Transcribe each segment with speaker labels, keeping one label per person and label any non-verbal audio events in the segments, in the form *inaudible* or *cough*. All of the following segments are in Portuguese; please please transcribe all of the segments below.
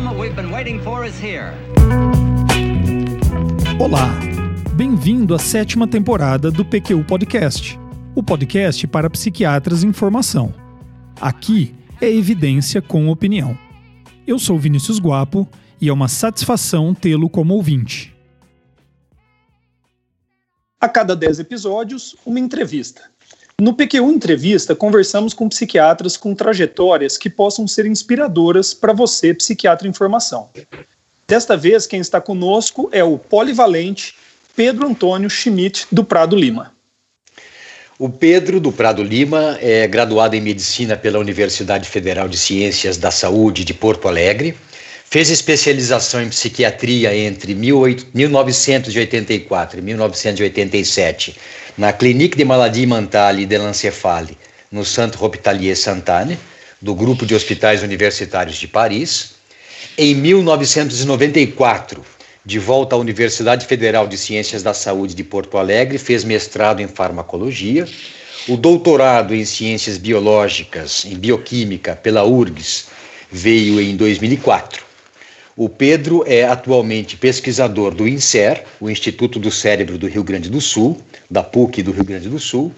Speaker 1: moment we've been waiting for is here.
Speaker 2: Olá, bem-vindo à sétima temporada do PQU Podcast, o podcast para psiquiatras em formação. Aqui é evidência com opinião. Eu sou Vinícius Guapo e é uma satisfação tê-lo como ouvinte.
Speaker 3: A cada 10 episódios, uma entrevista. No PQ1 Entrevista, conversamos com psiquiatras com trajetórias que possam ser inspiradoras para você, psiquiatra em formação. Desta vez, quem está conosco é o polivalente Pedro Antônio Schmidt, do Prado Lima.
Speaker 4: O Pedro do Prado Lima é graduado em medicina pela Universidade Federal de Ciências da Saúde de Porto Alegre. Fez especialização em psiquiatria entre 1984 e 1987 na Clinique de Maladie Mentale de l'Encéphale, no Centre Hospitalier Santane, do Grupo de Hospitais Universitários de Paris. Em 1994, de volta à Universidade Federal de Ciências da Saúde de Porto Alegre, fez mestrado em farmacologia, o doutorado em ciências biológicas, em bioquímica, pela URGS, veio em 2004. O Pedro é atualmente pesquisador do INSER, o Instituto do Cérebro do Rio Grande do Sul, da PUC do Rio Grande do Sul,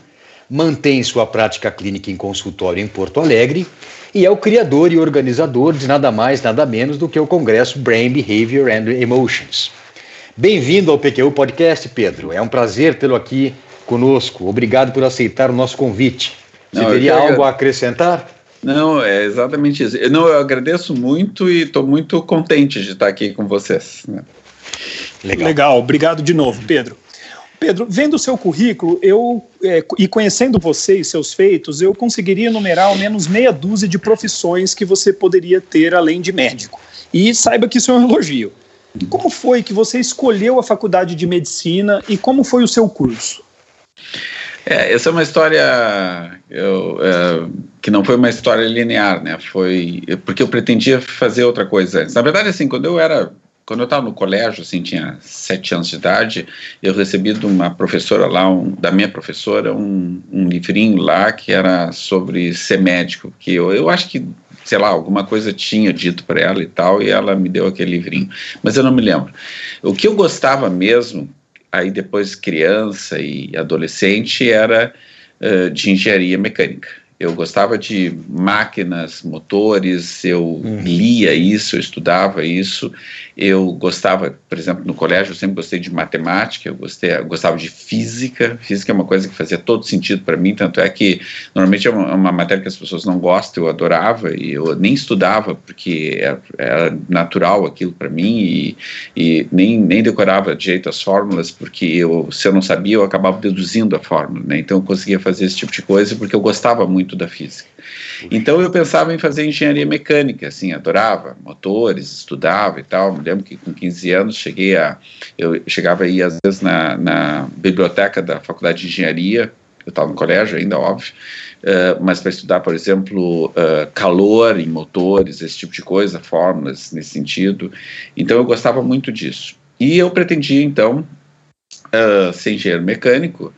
Speaker 4: mantém sua prática clínica em consultório em Porto Alegre e é o criador e organizador de nada mais, nada menos do que o Congresso Brain Behavior and Emotions. Bem-vindo ao PQU Podcast, Pedro. É um prazer tê-lo aqui conosco. Obrigado por aceitar o nosso convite. Você Não, teria algo a acrescentar?
Speaker 5: Não, é exatamente isso. Eu, não, eu agradeço muito e estou muito contente de estar aqui com vocês. Né?
Speaker 3: Legal. Legal, obrigado de novo, Pedro. Pedro, vendo o seu currículo eu, é, e conhecendo você e seus feitos, eu conseguiria enumerar ao menos meia dúzia de profissões que você poderia ter além de médico. E saiba que isso é um elogio. Como foi que você escolheu a faculdade de medicina e como foi o seu curso?
Speaker 5: É, essa é uma história eu, é, que não foi uma história linear, né? Foi porque eu pretendia fazer outra coisa. Na verdade, assim, quando eu era quando eu estava no colégio, assim, tinha sete anos de idade, eu recebi de uma professora lá, um, da minha professora, um, um, livrinho lá que era sobre ser médico, que eu, eu acho que, sei lá, alguma coisa tinha dito para ela e tal, e ela me deu aquele livrinho, mas eu não me lembro. O que eu gostava mesmo, aí depois criança e adolescente, era uh, de engenharia mecânica eu gostava de máquinas, motores, eu uhum. lia isso, eu estudava isso, eu gostava, por exemplo, no colégio, eu sempre gostei de matemática, eu, gostei, eu gostava de física, física é uma coisa que fazia todo sentido para mim, tanto é que normalmente é uma, uma, matéria que as pessoas não gostam, eu adorava, e eu nem estudava, porque era, era natural aquilo para mim, e, e, nem, nem decorava direito as fórmulas, porque eu, se eu não sabia, eu acabava deduzindo a fórmula, né? então eu conseguia fazer esse tipo de coisa, porque eu gostava muito da física. Então eu pensava em fazer engenharia mecânica, assim, adorava motores, estudava e tal. Me lembro que com 15 anos cheguei a. Eu chegava aí às vezes na, na biblioteca da faculdade de engenharia, eu estava no colégio ainda, óbvio, uh, mas para estudar, por exemplo, uh, calor em motores, esse tipo de coisa, fórmulas nesse sentido. Então eu gostava muito disso. E eu pretendia, então, uh, ser engenheiro mecânico,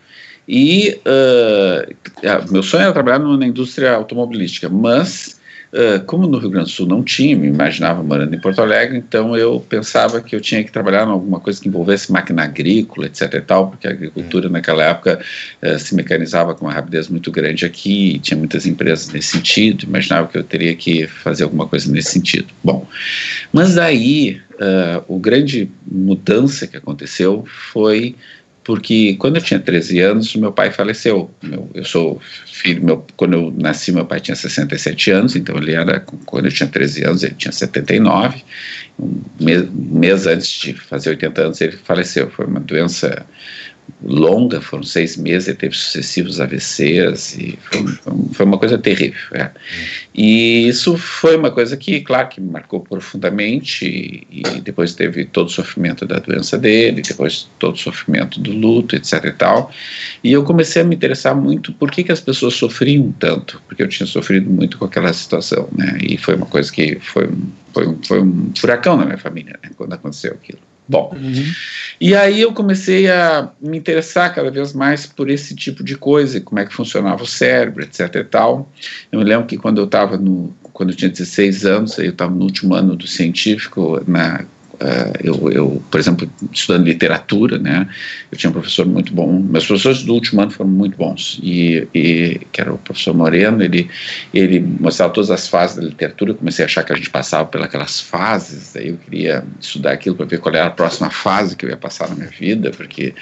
Speaker 5: e uh, meu sonho era trabalhar na indústria automobilística, mas Uh, como no Rio Grande do Sul não tinha, me imaginava morando em Porto Alegre, então eu pensava que eu tinha que trabalhar em alguma coisa que envolvesse máquina agrícola, etc e tal, porque a agricultura hum. naquela época uh, se mecanizava com uma rapidez muito grande aqui, tinha muitas empresas nesse sentido, imaginava que eu teria que fazer alguma coisa nesse sentido. Bom, mas aí uh, o grande mudança que aconteceu foi porque quando eu tinha 13 anos, meu pai faleceu. Meu, eu sou filho, meu, quando eu nasci, meu pai tinha 67 anos, então ele era, quando eu tinha 13 anos, ele tinha 79. Um mês, um mês antes de fazer 80 anos, ele faleceu. Foi uma doença longa, foram seis meses, ele teve sucessivos AVCs e foi, foi uma coisa terrível. É. E isso foi uma coisa que, claro, que marcou profundamente e, depois teve todo o sofrimento da doença dele, depois todo o sofrimento do luto, etc e tal. E eu comecei a me interessar muito por que, que as pessoas sofriam tanto, porque eu tinha sofrido muito com aquela situação, né? E foi uma coisa que foi, foi, foi um furacão na minha família, né, quando aconteceu aquilo. Bom, uhum. e aí eu comecei a me interessar cada vez mais por esse tipo de coisa, como é que funcionava o cérebro, etc e tal. Eu me lembro que quando eu estava no, quando eu tinha 16 anos, eu estava no último ano do científico, na Uh, eu, eu, por exemplo, estudando literatura, né, eu tinha um professor muito bom, meus professores do último ano foram muito bons, e, e que era o professor Moreno, ele, ele mostrava todas as fases da literatura, eu comecei a achar que a gente passava pelas fases, daí eu queria estudar aquilo para ver qual era a próxima fase que eu ia passar na minha vida, porque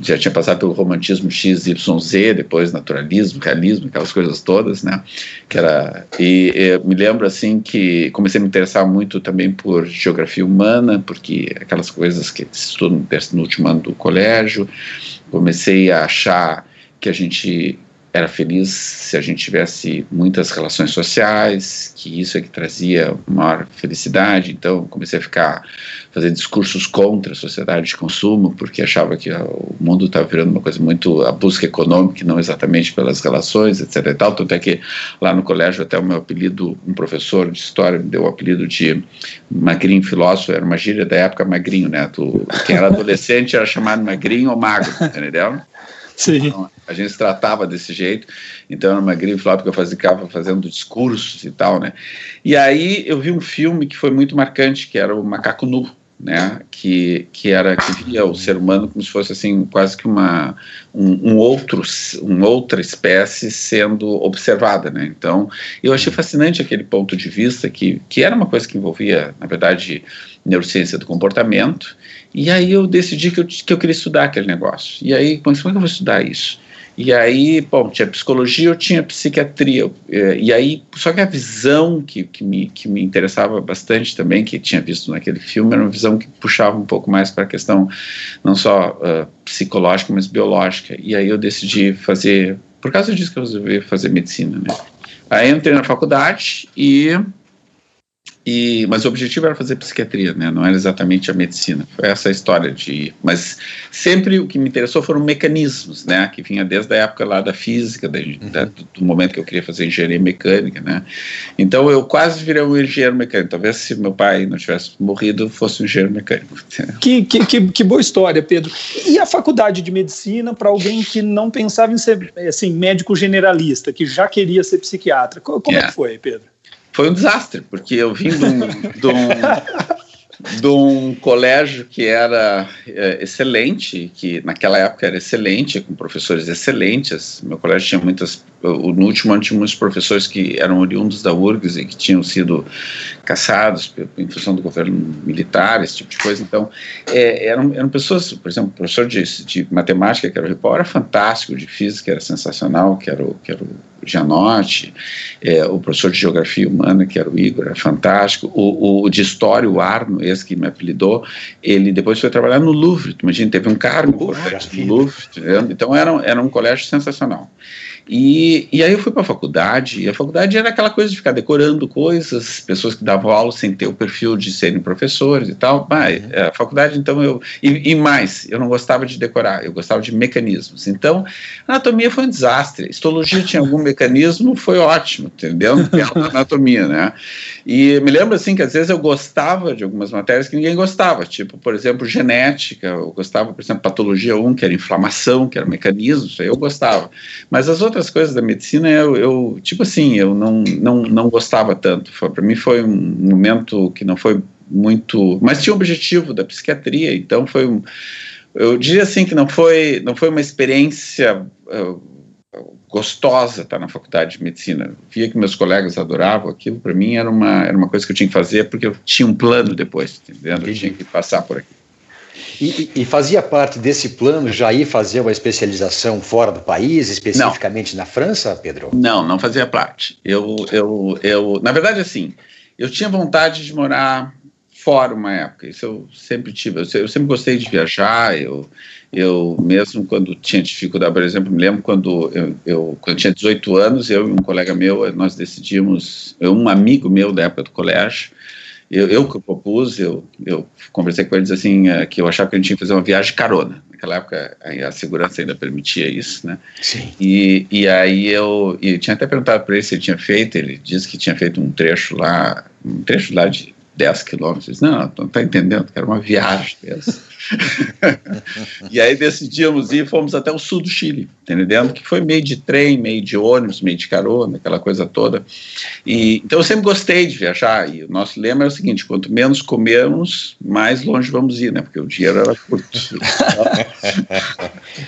Speaker 5: já tinha passado pelo romantismo X, Y, Z, depois naturalismo, realismo, aquelas coisas todas, né, que era, e me lembro assim que comecei a me interessar muito também por geografia humana, porque aquelas coisas que estudo no último ano do colégio, comecei a achar que a gente era feliz se a gente tivesse muitas relações sociais, que isso é que trazia maior felicidade. Então comecei a ficar fazer discursos contra a sociedade de consumo, porque achava que o mundo estava virando uma coisa muito a busca econômica, não exatamente pelas relações, etc. E tal. Tanto é que lá no colégio até o meu apelido, um professor de história me deu o apelido de magrinho filósofo, era uma gíria da época magrinho, né? Tu, quem era adolescente era chamado magrinho ou magro, entendeu? Sim. Então, a gente se tratava desse jeito, então era uma grife lá porque eu fazia, ficava fazendo discursos e tal, né? E aí eu vi um filme que foi muito marcante, que era o Macaco Nu, né? Que, que era que via o ser humano como se fosse assim quase que uma um, um outro uma outra espécie sendo observada, né? Então eu achei fascinante aquele ponto de vista que que era uma coisa que envolvia na verdade neurociência do comportamento e aí eu decidi que eu, que eu queria estudar aquele negócio. E aí, como é que eu vou estudar isso? E aí, bom, tinha psicologia, eu tinha psiquiatria. Eh, e aí, só que a visão que, que, me, que me interessava bastante também, que tinha visto naquele filme, era uma visão que puxava um pouco mais para a questão não só uh, psicológica, mas biológica. E aí eu decidi fazer, por causa disso que eu resolvi fazer medicina, né? Aí entrei na faculdade e e, mas o objetivo era fazer psiquiatria, né? não era exatamente a medicina. Foi essa a história de. Mas sempre o que me interessou foram mecanismos, né? Que vinha desde a época lá da física, da, uhum. da, do momento que eu queria fazer engenharia mecânica, né? Então eu quase virei um engenheiro mecânico. Talvez se meu pai não tivesse morrido, fosse um engenheiro mecânico. *laughs*
Speaker 3: Que, que, que, que boa história, Pedro. E a faculdade de medicina para alguém que não pensava em ser assim, médico generalista, que já queria ser psiquiatra? Como é, é que foi, Pedro?
Speaker 5: Foi um desastre, porque eu vim de um, de um, de um colégio que era é, excelente, que naquela época era excelente, com professores excelentes. Meu colégio tinha muitas. No último ano tinha muitos professores que eram oriundos da URGS e que tinham sido caçados em função do governo militar, esse tipo de coisa. Então, é, eram, eram pessoas, por exemplo, professor de, de matemática, que era o Ripó, era fantástico, de física era sensacional, que era o, que era o Gianotti, é, o professor de geografia humana, que era o Igor, era fantástico, o, o de história, o Arno, esse que me apelidou, ele depois foi trabalhar no Louvre, imagina, teve um cargo no Louvre, então era, era um colégio sensacional. E, e aí eu fui para a faculdade, e a faculdade era aquela coisa de ficar decorando coisas, pessoas que davam aula sem ter o perfil de serem professores e tal. Mas uhum. a faculdade, então, eu. E, e, mais, eu não gostava de decorar, eu gostava de mecanismos. Então, anatomia foi um desastre. Histologia tinha algum mecanismo, foi ótimo, entendeu? anatomia, né? E me lembro, assim, que às vezes eu gostava de algumas matérias que ninguém gostava, tipo, por exemplo, genética, eu gostava, por exemplo, patologia 1, que era inflamação, que era mecanismo, isso aí eu gostava. Mas as outras coisas da medicina eu, eu tipo assim, eu não, não, não gostava tanto. Para mim foi um momento que não foi muito, mas tinha o um objetivo da psiquiatria, então foi um, eu diria assim que não foi, não foi uma experiência uh, gostosa estar na faculdade de medicina. Via que meus colegas adoravam aquilo, para mim era uma, era uma coisa que eu tinha que fazer porque eu tinha um plano depois, entendendo? Eu tinha que passar por aqui.
Speaker 4: E, e, fazia parte desse plano já ir fazer uma especialização fora do país, especificamente não. na França, Pedro?
Speaker 5: Não, não fazia parte. Eu, eu, eu, na verdade, assim, eu tinha vontade de morar fora uma época. Isso eu sempre tive. Eu, eu sempre gostei de viajar. Eu, eu mesmo quando tinha dificuldade, por exemplo, me lembro quando eu, eu quando tinha 18 anos, eu e um colega meu, nós decidimos, um amigo meu da época do colégio, eu, eu que propus, eu, eu conversei com eles assim, uh, que eu achava que a gente tinha que fazer uma viagem carona. Naquela época a, a segurança ainda permitia isso, né?
Speaker 4: Sim.
Speaker 5: E, e aí eu, eu tinha até perguntado para ele se ele tinha feito, ele disse que tinha feito um trecho lá, um trecho lá de 10 quilômetros. Não, não está entendendo, que era uma viagem dessa. E aí decidimos ir, fomos até o sul do Chile, entendendo? Que foi meio de trem, meio de ônibus, meio de carona, aquela coisa toda. E, então eu sempre gostei de viajar, e o nosso lema é o seguinte, quanto menos comermos, mais longe vamos ir, né? Porque o dinheiro era curto. *laughs*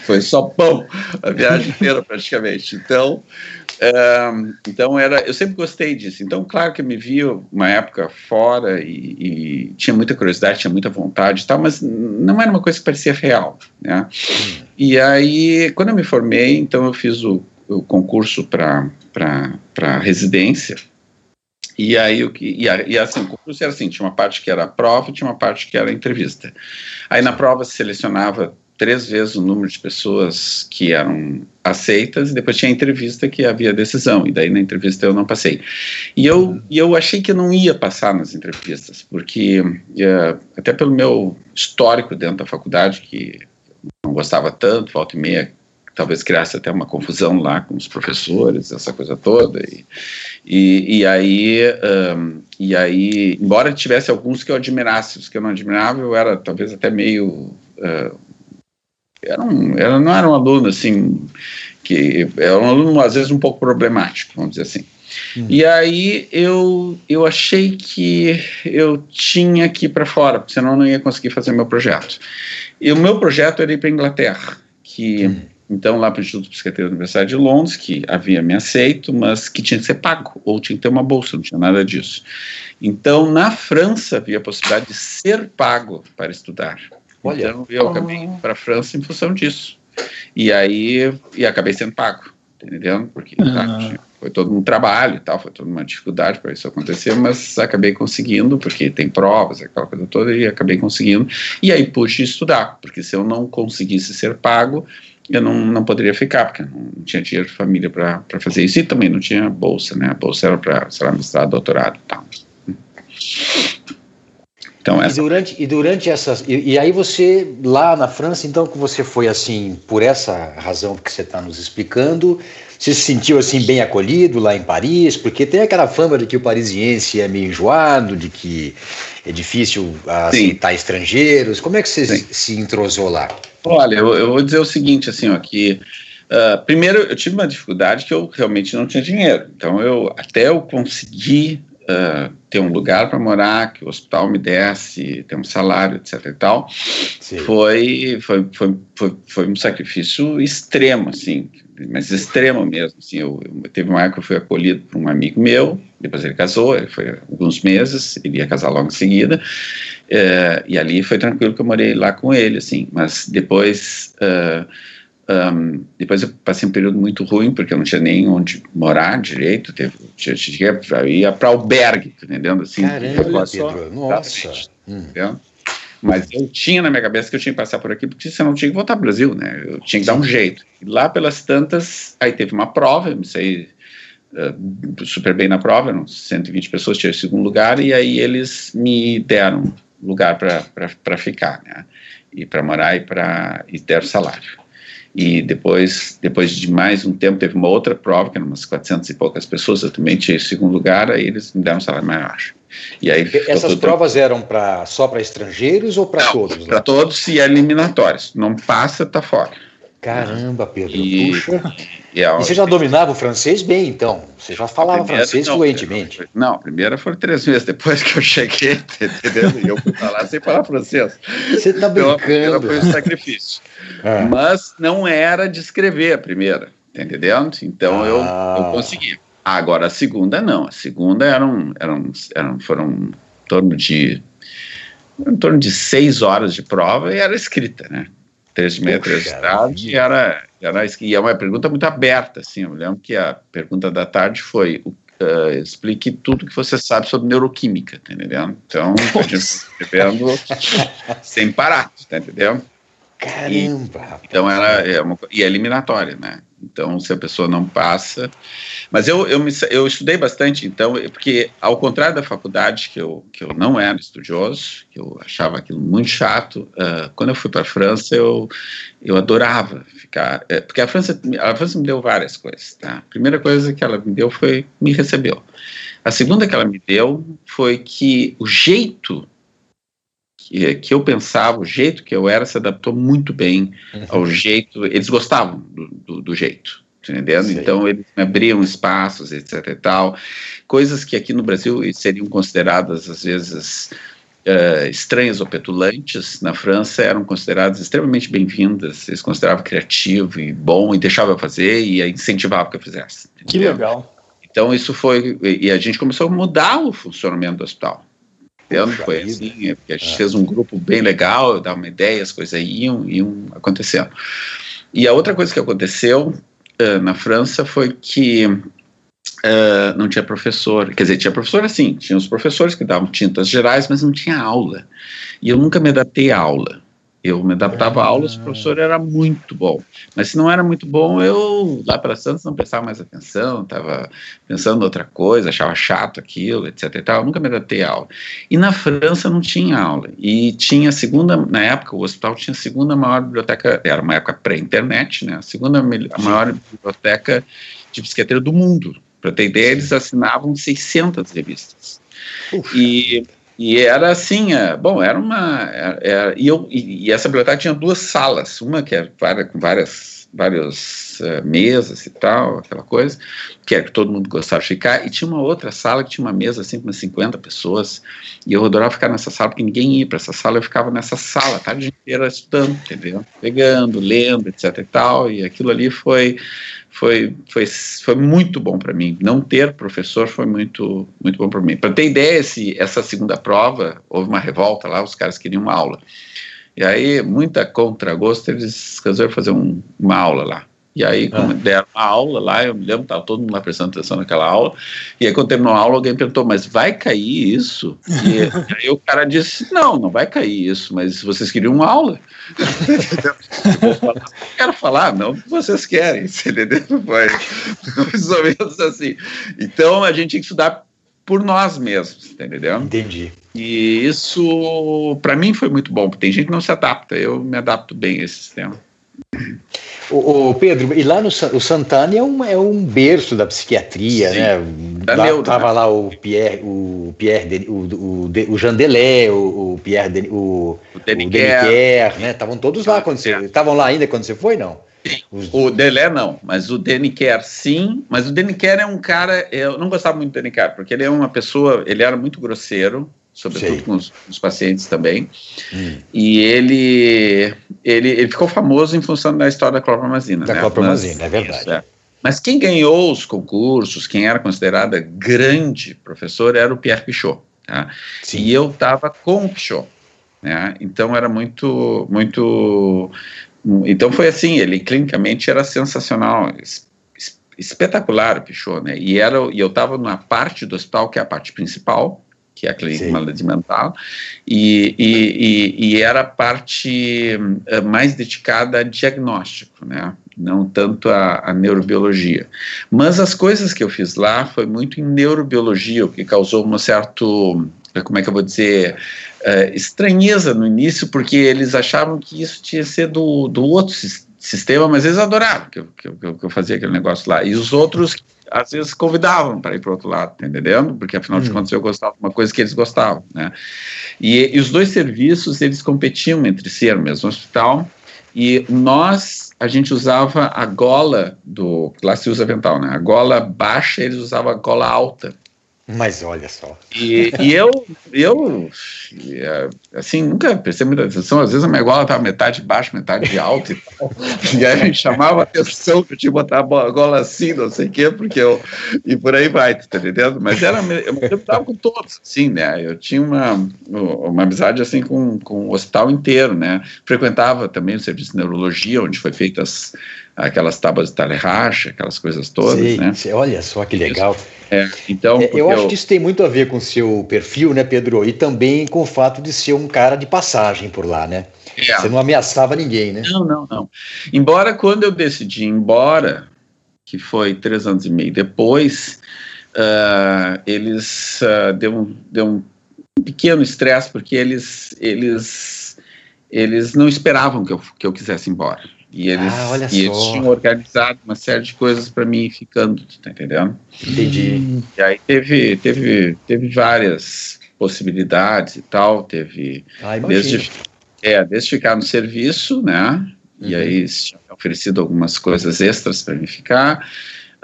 Speaker 5: foi só pão a viagem inteira praticamente. Então, então era, eu sempre gostei disso. Então, claro que eu me vi uma época fora e, e, tinha muita curiosidade, tinha muita vontade e tal, mas não era uma coisa que parecia real, né? E aí, quando eu me formei, então eu fiz o, o concurso para para residência. E aí o que e, e assim, o concurso era assim, tinha uma parte que era prova, tinha uma parte que era entrevista. Aí na prova se selecionava três vezes o número de pessoas que eram aceitas e depois tinha a entrevista que havia decisão e daí na entrevista eu não passei e eu uhum. e eu achei que eu não ia passar nas entrevistas porque uh, até pelo meu histórico dentro da faculdade que não gostava tanto volta e meia talvez criasse até uma confusão lá com os professores essa coisa toda e, e, e aí um, e aí embora tivesse alguns que eu admirasse os que eu não admirava eu era talvez até meio uh, era um, era, não era um aluno assim, que era um aluno às vezes um pouco problemático, vamos dizer assim. Hum. E aí eu, eu achei que eu tinha que ir para fora, porque senão eu não ia conseguir fazer meu projeto. E o meu projeto era ir para Inglaterra, que hum. então lá para o Instituto de Psiquiatria da Universidade de Londres, que havia me aceito, mas que tinha que ser pago, ou tinha que ter uma bolsa, não tinha nada disso. Então na França havia a possibilidade de ser pago para estudar. Olha. Então eu acabei indo para a França em função disso. E aí e acabei sendo pago, tá entendendo? Porque tá, ah. foi todo um trabalho e tal, foi toda uma dificuldade para isso acontecer, mas acabei conseguindo, porque tem provas, aquela coisa toda, e acabei conseguindo. E aí pude estudar, porque se eu não conseguisse ser pago, eu não, não poderia ficar, porque não tinha dinheiro de família para fazer isso, e também não tinha bolsa, né? A bolsa era para, sei lá, mestrado, doutorado.
Speaker 4: Então, essa... e, durante, e durante essas. E, e, aí você, lá na França, então, que você foi assim, por essa razão que você está nos explicando, você se sentiu assim bem acolhido lá em Paris? Porque tem aquela fama de que o parisiense é meio enjoado, de que é difícil aceitar Sim. estrangeiros. Como é que você Sim. se entrosou lá?
Speaker 5: Olha, eu, eu, vou dizer o seguinte, assim, ó, que. Uh, primeiro, eu tive uma dificuldade que eu realmente não tinha dinheiro. Então, eu até eu conseguir uh, ter um lugar para morar, que o hospital me desse, ter um salário, etc e tal, foi, foi, foi, foi, foi um sacrifício extremo, assim, mas extremo mesmo, assim, eu, eu, teve uma época que eu fui acolhido por um amigo meu, depois ele casou, ele foi alguns meses, ele ia casar logo em seguida, uh, e ali foi tranquilo que eu morei lá com ele, assim, mas depois... Uh, um, depois eu passei um período muito ruim, porque eu não tinha nem onde morar direito, teve, tinha, tinha, ia para albergue, entendendo? Assim,
Speaker 4: Caramba, Pedro, nossa. Hum.
Speaker 5: Mas eu tinha na minha cabeça que eu tinha que passar por aqui, porque senão eu tinha que voltar para o Brasil, né? Eu tinha que dar um jeito. E lá pelas tantas, aí teve uma prova, eu me saí uh, super bem na prova, eram 120 pessoas, tinha segundo lugar, e aí eles me deram lugar para ficar, né? E para morar e, pra, e deram salário e depois, depois de mais um tempo, teve uma outra prova, que eram umas 400 e poucas pessoas, eu também tinha segundo lugar, aí eles me deram um salário mais baixo.
Speaker 4: E aí Essas provas eram pra, só para estrangeiros ou para todos?
Speaker 5: Para todos e eliminatórias. Não passa, tá fora.
Speaker 4: Caramba, Pedro, e, puxa. E, e, você já dominava o francês bem, então? Você já falava primeira, francês não, fluentemente?
Speaker 5: Não, a primeira foi três meses depois que eu cheguei, *laughs* entendeu? E eu fui falar sem falar francês.
Speaker 4: Você está brincando. Então,
Speaker 5: foi um sacrifício. É. Mas não era de escrever a primeira, tá entendendo? Então ah. eu, eu consegui. Agora a segunda não. A segunda eram, eram, eram foram em torno de em torno de seis horas de prova e era escrita, né? três metros de tarde e era, era e é uma pergunta muito aberta assim eu lembro que a pergunta da tarde foi uh, explique tudo que você sabe sobre neuroquímica tá entendendo então a gente escrevendo sem parar tá entendendo
Speaker 4: caramba
Speaker 5: e, então era é uma, e é eliminatória né Então, se a pessoa não passa. Mas eu, eu, me, eu estudei bastante, então, porque, ao contrário da faculdade, que eu, que eu não era estudioso, que eu achava aquilo muito chato, uh, quando eu fui para a França, eu, eu adorava ficar. É, porque a França, a França me deu várias coisas. Tá? A primeira coisa que ela me deu foi me recebeu. A segunda que ela me deu foi que o jeito que, que eu pensava, o jeito que eu era, se adaptou muito bem uhum. ao jeito. Eles gostavam do, do, do jeito, entendendo? Sim. Então eles abriam espaços, etc. e tal, coisas que aqui no Brasil seriam consideradas às vezes uh, estranhas ou petulantes, na França eram consideradas extremamente bem-vindas. Eles consideravam criativo e bom e deixavam eu fazer e incentivavam que eu fizesse.
Speaker 3: Que legal.
Speaker 5: Então isso foi e a gente começou a mudar o funcionamento do hospital ano foi assim, é porque a gente é. fez um grupo bem legal, dar uma ideia, as coisas iam, iam acontecendo. E a outra coisa que aconteceu uh, na França foi que uh, não tinha professor, quer dizer, tinha professor assim, tinha os professores que davam tintas gerais, mas não tinha aula. E eu nunca me adaptei à aula. Eu me adaptava à aula, o professor era muito bom. Mas se não era muito bom, eu lá para Santos não prestava mais atenção, estava pensando em outra coisa, achava chato aquilo, etc. E tal. Eu nunca me adaptei à aula. E na França não tinha aula. E tinha a segunda, na época, o hospital tinha a segunda maior biblioteca, era uma época pré-internet, né? A segunda a maior biblioteca de psiquiatria do mundo. Para ter ideia, eles assinavam 600 revistas. Ufa. E e era assim, é, bom, era uma. Era, é, era, e, eu, e, e, essa biblioteca tinha duas salas, uma que é várias, com várias, várias uh, mesas e tal, aquela coisa, que era que todo mundo gostava de ficar, e tinha uma outra sala que tinha uma mesa assim com umas 50 pessoas, e eu adorava ficar nessa sala, porque ninguém ia para essa sala, eu ficava nessa sala a tarde inteira estudando, entendeu? Pegando, lendo, etc e tal, e aquilo ali foi foi, foi, foi muito bom para mim. Não ter professor foi muito, muito bom para mim. Para ter ideia, esse, essa segunda prova, houve uma revolta lá, os caras queriam uma aula. E aí, muita contra-gosto, eles resolveram fazer um, uma aula lá. E aí, como ah. deram uma aula lá, eu me lembro, estava todo mundo lá prestando atenção naquela aula, e aí quando terminou a aula, alguém perguntou, mas vai cair isso? E, *laughs* aí o cara disse, não, não vai cair isso, mas vocês queriam uma aula? eu falar, *laughs* quero falar, não vocês querem, entendeu? Foi mais ou menos assim. Então, a gente tinha que estudar por nós mesmos, entendeu?
Speaker 4: Entendi.
Speaker 5: E isso, para mim, foi muito bom, porque tem gente que não se adapta, eu me adapto bem a esse sistema.
Speaker 4: O, o, Pedro, e lá no o Santana é um, é um berço da psiquiatria, Sim. né? Da lá, Neuda, tava né? lá o Pierre, o Pierre, o, o, o Jandelé, o, o Pierre, o, o Deniquer, né? Estavam todos lá quando você, estavam lá ainda quando você foi, não?
Speaker 5: O Delé não, mas o Deniquer sim, mas o Deniquer é um cara, eu não gostava muito do Deniquer, porque ele é uma pessoa, ele era muito grosseiro, sobretudo com os, os, pacientes também. Hum. E ele, ele, ele ficou famoso em função da história da clorpromazina.
Speaker 4: Da
Speaker 5: né?
Speaker 4: clorpromazina, é verdade. É.
Speaker 5: Mas quem ganhou os concursos, quem era considerada grande professor, era o Pierre Pichot. Tá? E eu estava com o Pichot. Né? Então era muito, muito. Então foi assim, ele clinicamente era sensacional, espetacular o Pichot, né? E, era, e eu estava na parte do hospital, que é a parte principal, que é a clínica Sim. mental, e, e, e, e, era a parte uh, mais dedicada a diagnóstico, né? não tanto a, a, neurobiologia. Mas as coisas que eu fiz lá foi muito em neurobiologia, o que causou um certo, como é que eu vou dizer, uh, estranheza no início, porque eles achavam que isso tinha sido do, do outro sistema, mas eles adoravam que eu, que, eu, que eu fazia aquele negócio lá. E os outros às vezes convidavam para ir para o outro lado, tá entendendo? Porque afinal de hum. contas eu gostava de uma coisa que eles gostavam, né? E, e, os dois serviços eles competiam entre si, era o mesmo hospital, e nós a gente usava a gola do lá se usa avental, né? A gola baixa eles usavam a gola alta.
Speaker 4: Mas olha só.
Speaker 5: E, e eu, eu, é, assim, nunca prestei muita atenção. Às vezes a minha gola estava metade baixa, metade alta e tal. E aí a gente chamava a atenção que eu tinha que botar a gola assim, não sei o quê, porque eu. E por aí vai, tá entendendo? Mas era, eu estava com todos, assim, né? Eu tinha uma, uma amizade, assim, com, com o hospital inteiro, né? Frequentava também o serviço de neurologia, onde foi feitas aquelas tábuas de talherracha, aquelas coisas todas, Sim, né?
Speaker 4: Olha só que legal.
Speaker 5: É, então,
Speaker 4: é, eu acho eu... que isso tem muito a ver com o seu perfil, né, Pedro? E também com o fato de ser um cara de passagem por lá, né? É. Você não ameaçava ninguém, né?
Speaker 5: Não, não, não. Embora quando eu decidi ir embora que foi três anos e meio depois, uh, eles uh, deu, um, deu um pequeno estresse porque eles eles eles não esperavam que eu, que eu quisesse ir embora. E eles, ah, e eles tinham organizado uma série de coisas para mim ficando, tá entendendo?
Speaker 4: Entendi.
Speaker 5: E aí teve, teve, teve várias possibilidades e tal, teve
Speaker 4: ah,
Speaker 5: desde, é, desde ficar no serviço, né? Uhum. E aí tinham oferecido algumas coisas extras para mim ficar.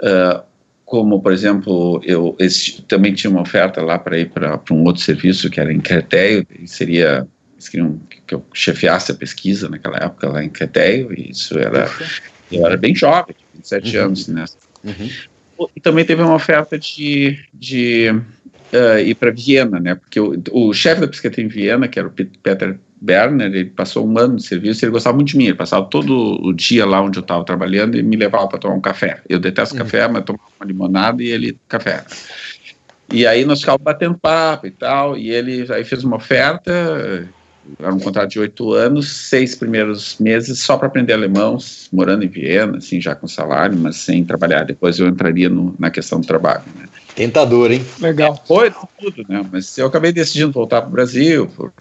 Speaker 5: Uh, como, por exemplo, eu esse, também tinha uma oferta lá para ir para um outro serviço que era em Creteio, seria eles queriam que eu chefiasse a pesquisa naquela época lá em Creteio, e isso era. Eu era bem jovem, 27 uhum. anos, né? Uhum. E também teve uma oferta de, de uh, ir para Viena, né? Porque o, o chefe da psiquiatria em Viena, que era o Peter Berner, ele passou um ano de serviço, ele gostava muito de mim, ele passava todo o dia lá onde eu estava trabalhando e me levava para tomar um café. Eu detesto uhum. café, mas tomava uma limonada e ele café. E aí nós ficávamos batendo papo e tal, e ele aí fez uma oferta, era um contrato de oito anos, seis primeiros meses só para aprender alemão, morando em Viena, assim, já com salário, mas sem trabalhar. Depois eu entraria no, na questão do trabalho. Né?
Speaker 4: Tentador, hein?
Speaker 3: Legal.
Speaker 5: Foi tudo, né? Mas eu acabei decidindo voltar para o Brasil. Por,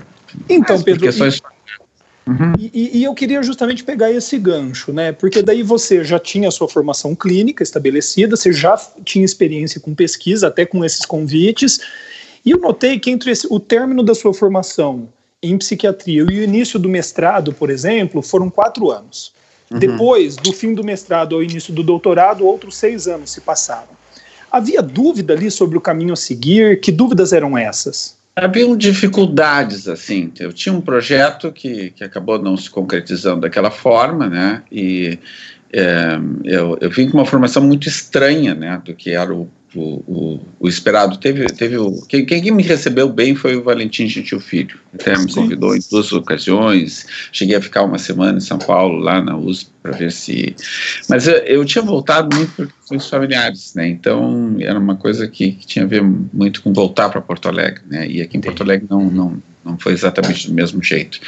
Speaker 3: então, Pedro. Questões... Uhum. E, e, eu queria justamente pegar esse gancho, né? Porque daí você já tinha a sua formação clínica estabelecida, você já tinha experiência com pesquisa, até com esses convites. E eu notei que entre esse, o término da sua formação em psiquiatria. E o início do mestrado, por exemplo, foram quatro anos. Uhum. Depois do fim do mestrado ao início do doutorado, outros seis anos se passaram. Havia dúvida ali sobre o caminho a seguir? Que dúvidas eram essas?
Speaker 5: Haviam dificuldades, assim. Eu tinha um projeto que, que acabou não se concretizando daquela forma, né? E é, eu, eu vim com uma formação muito estranha, né? Do que era o o, o, o, esperado. Teve, teve o, quem, quem me recebeu bem foi o Valentim Gentil Filho. Até me convidou em duas ocasiões. Cheguei a ficar uma semana em São Paulo, lá na USP, para ver se. Mas eu, eu, tinha voltado muito por questões familiares, né? Então era uma coisa que, que tinha a ver muito com voltar para Porto Alegre, né? E aqui em Porto Alegre não, não não foi exatamente do mesmo jeito.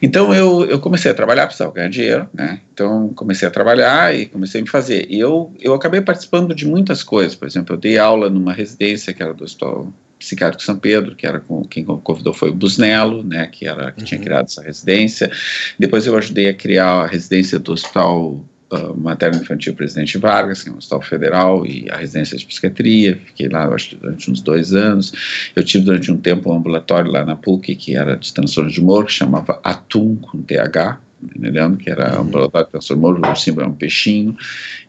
Speaker 5: Então eu, eu comecei a trabalhar, precisava ganhar dinheiro, né? Então comecei a trabalhar e comecei a me fazer. E eu, eu acabei participando de muitas coisas, por exemplo, eu dei aula numa residência que era do Hospital Psiquiátrico São Pedro, que era com quem convidou foi o Busnello, né, que era que uhum. tinha criado essa residência. Depois eu ajudei a criar a residência do Hospital uh, Materno Infantil Presidente Vargas, que é um hospital federal, e a residência de psiquiatria. Fiquei lá, acho, durante uns dois anos. Eu tive durante um tempo um ambulatório lá na PUC, que era de transtorno de humor, que chamava Atum, com TH, entendendo? Que era um ambulatório de humor, o símbolo é um peixinho.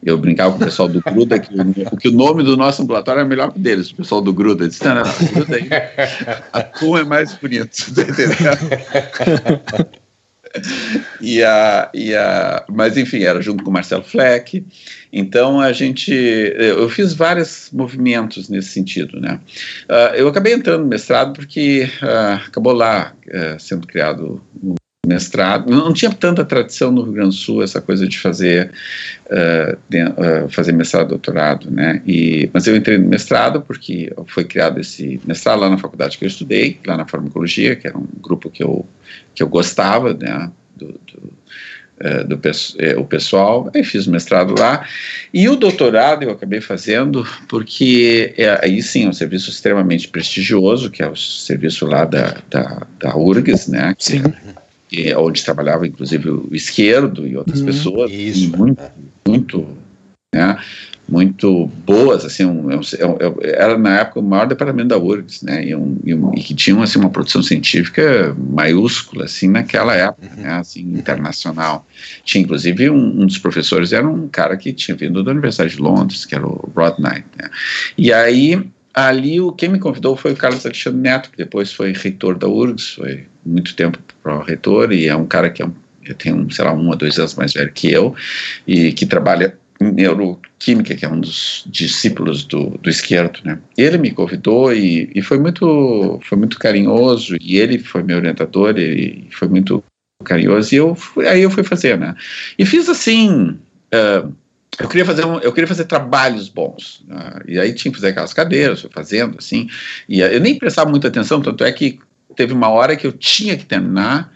Speaker 5: Eu brincava com o pessoal do Gruda, que o, que o nome do nosso ambulatório era melhor que o deles, o pessoal do Gruda. disse, não, não, Gruda aí, *laughs* Atum é mais bonito, tá entendendo? *laughs* e a, e a, mas enfim, era junto com o Marcelo Fleck. Então a gente, eu fiz vários movimentos nesse sentido, né? Uh, eu acabei entrando no mestrado porque uh, acabou lá uh, sendo criado o mestrado. Não tinha tanta tradição no Rio Grande do Sul essa coisa de fazer de, fazer mestrado, doutorado, né? E mas eu entrei no mestrado porque foi criado esse mestrado lá na faculdade que eu estudei, lá na farmacologia, que era um grupo que eu que eu gostava, né, do, do, é, do o pessoal, aí fiz o mestrado lá, e o doutorado eu acabei fazendo porque é, aí sim é um serviço extremamente prestigioso, que é o serviço lá da, da, da URGS, né, que, é onde trabalhava inclusive o Esquerdo e outras hum, pessoas,
Speaker 4: isso.
Speaker 5: muito, muito, né, muito boas, assim, um, um, um, era na época o maior departamento da URGS, né, e, e, e, que tinham, assim, uma produção científica maiúscula, assim, naquela época, uhum. né, assim, internacional. Tinha, inclusive, um, dos professores era um cara que tinha vindo da Universidade de Londres, que era o Rod Knight, né, e aí, ali, o, quem me convidou foi o Carlos Alexandre Neto, que depois foi reitor da URGS, foi muito tempo para o reitor, e é um cara que é um, tem, um, sei lá, um ou dois anos mais velho que eu, e que trabalha neuroquímica, que é um dos discípulos do, do esquerdo, né? Ele me convidou e, e foi muito foi muito carinhoso e ele foi meu orientador e foi muito carinhoso e eu fui, aí eu fui fazer, né? E fiz assim uh, eu queria fazer um, eu queria fazer trabalhos bons uh, e aí tinha que fazer aquelas cadeiras, fazendo assim e eu nem prestava muita atenção, tanto é que teve uma hora que eu tinha que terminar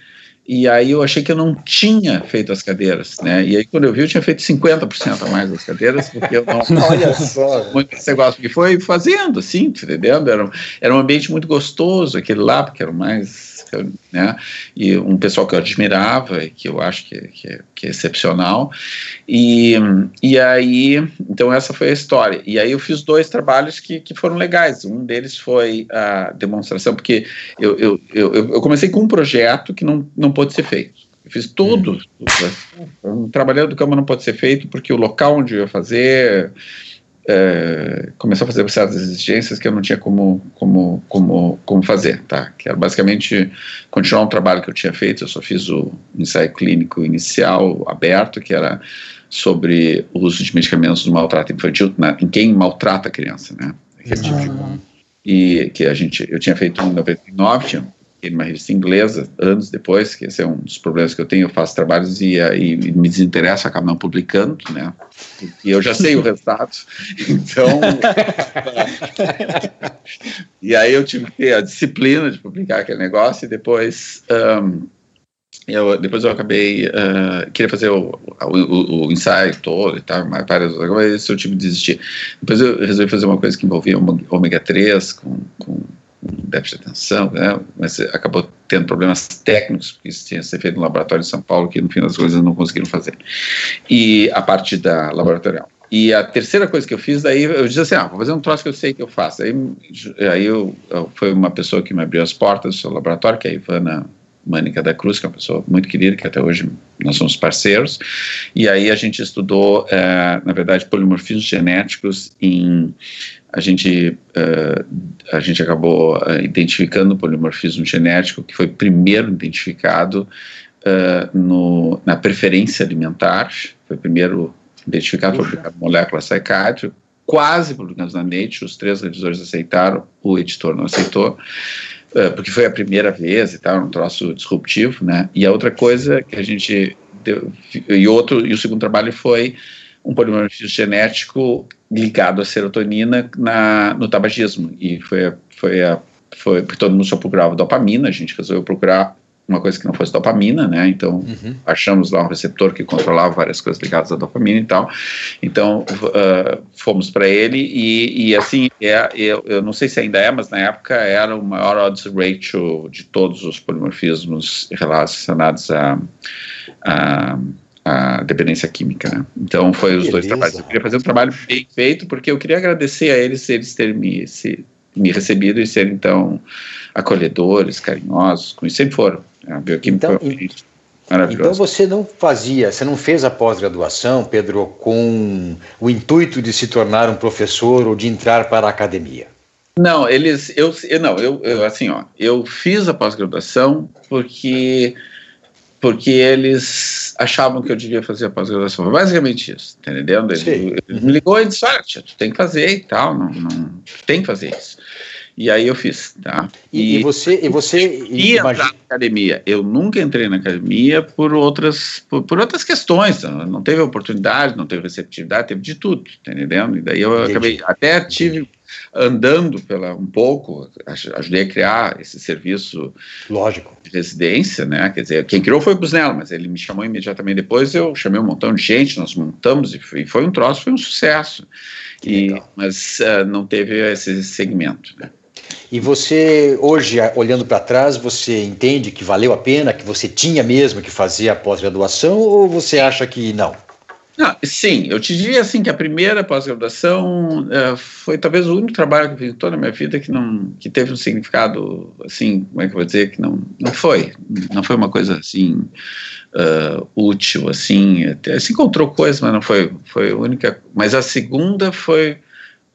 Speaker 5: e aí eu achei que eu não tinha feito as cadeiras, né? E aí quando eu vi, eu tinha feito 50% a mais das cadeiras, porque eu não. *laughs*
Speaker 4: Olha só!
Speaker 5: Muito esse negócio, porque foi fazendo, assim, entendendo? Era, era um ambiente muito gostoso, aquele lá, porque era o mais né? E um pessoal que eu admirava e que eu acho que, que, é, que, é, excepcional. E, e aí, então essa foi a história. E aí eu fiz dois trabalhos que, que foram legais. Um deles foi a demonstração, porque eu, eu, eu, eu comecei com um projeto que não, não pôde ser feito. Eu fiz tudo. Um trabalho do cama não pode ser feito porque o local onde eu ia fazer é, começou a fazer certas exigências que eu não tinha como, como, como, como fazer, tá? Que era basicamente continuar um trabalho que eu tinha feito, eu só fiz o ensaio clínico inicial aberto, que era sobre o uso de medicamentos no maltrato infantil, na, em quem maltrata a criança, né? Uhum. E que a gente, eu tinha feito em 99, tinha numa revista inglesa, anos depois, que esse é um dos problemas que eu tenho, eu faço trabalhos e, e me desinteressa, acabo não publicando, né, e eu já sei o resultado, *laughs* então, e aí eu tive a disciplina de publicar aquele negócio e depois, um, eu, depois eu acabei, uh, queria fazer o, o, o, ensaio todo e tal, mas várias mas eu tive que desistir. Depois eu resolvi fazer uma coisa que envolvia ômega 3 com, com déficit de atenção, né? mas acabou tendo problemas técnicos, porque isso tinha que ser feito no laboratório de São Paulo, que no fim das coisas não conseguiram fazer. E a parte da laboratorial. E a terceira coisa que eu fiz, daí eu disse assim, ah, vou fazer um troço que eu sei que eu faço. Aí, aí eu, eu, foi uma pessoa que me abriu as portas do seu laboratório, que é a Ivana Mânica da Cruz, que é uma pessoa muito querida, que até hoje nós somos parceiros, e aí a gente estudou, é, na verdade, polimorfismos genéticos em a gente, uh, a gente acabou uh, identificando o polimorfismo genético, que foi primeiro identificado uh, no, na preferência alimentar, foi primeiro identificado, publicado no Molecular Psychiatry, quase publicado na Nature, os três revisores aceitaram, o editor não aceitou, porque foi a primeira vez e tal, um troço disruptivo, né, e a outra coisa que a gente, deu, e outro, e o segundo trabalho foi um polimorfismo genético ligado à serotonina na, no tabagismo. E foi, foi, a, foi porque todo mundo só procurava dopamina, a gente resolveu procurar uma coisa que não fosse dopamina, né? Então uhum. achamos lá um receptor que controlava várias coisas ligadas à dopamina e tal. Então uh, fomos para ele e, e assim é, eu, eu, não sei se ainda é, mas na época era o maior odds ratio de todos os polimorfismos relacionados a, a a dependência química, né? Então foi os dois trabalhos. Eu queria fazer um trabalho bem feito porque eu queria agradecer a eles eles terem me, se, me recebido e serem então acolhedores, carinhosos, como sempre foram. Né? A bioquímica então, foi
Speaker 4: então você não fazia, você não fez a pós-graduação, Pedro, com o intuito de se tornar um professor ou de entrar para a academia?
Speaker 5: Não, eles, eu, eu não, eu, eu assim, ó, eu fiz a pós-graduação porque porque eles achavam que eu devia fazer a pós-graduação. Foi basicamente isso, tá entendendo? Ele, ele, me ligou e disse, olha, tia, tu tem que fazer e tal, não, não, tem que fazer isso. E aí eu fiz, tá?
Speaker 4: E, e você, e você
Speaker 5: ia imagina... entrar na academia. Eu nunca entrei na academia por outras, por, por, outras questões. Não teve oportunidade, não teve receptividade, teve de tudo, tá entendendo? E daí eu Entendi. acabei, até tive andando pela um pouco, ajudei a criar esse serviço
Speaker 4: lógico
Speaker 5: de residência, né? Quer dizer, quem criou foi o Busnello, mas ele me chamou imediatamente depois. Eu chamei um montão de gente, nós montamos e foi, foi um troço, foi um sucesso. E, mas uh, não teve esse segmento. Né?
Speaker 4: E você, hoje, olhando para trás, você entende que valeu a pena, que você tinha mesmo que fazer a pós-graduação, ou você acha que não?
Speaker 5: Não, sim, eu te diria assim que a primeira pós-graduação uh, foi talvez o único trabalho que eu fiz em toda a minha vida que não que teve um significado assim, como é que eu vou dizer que não não foi, não foi uma coisa assim uh, útil assim, até, se encontrou coisas, mas não foi foi a única, mas a segunda foi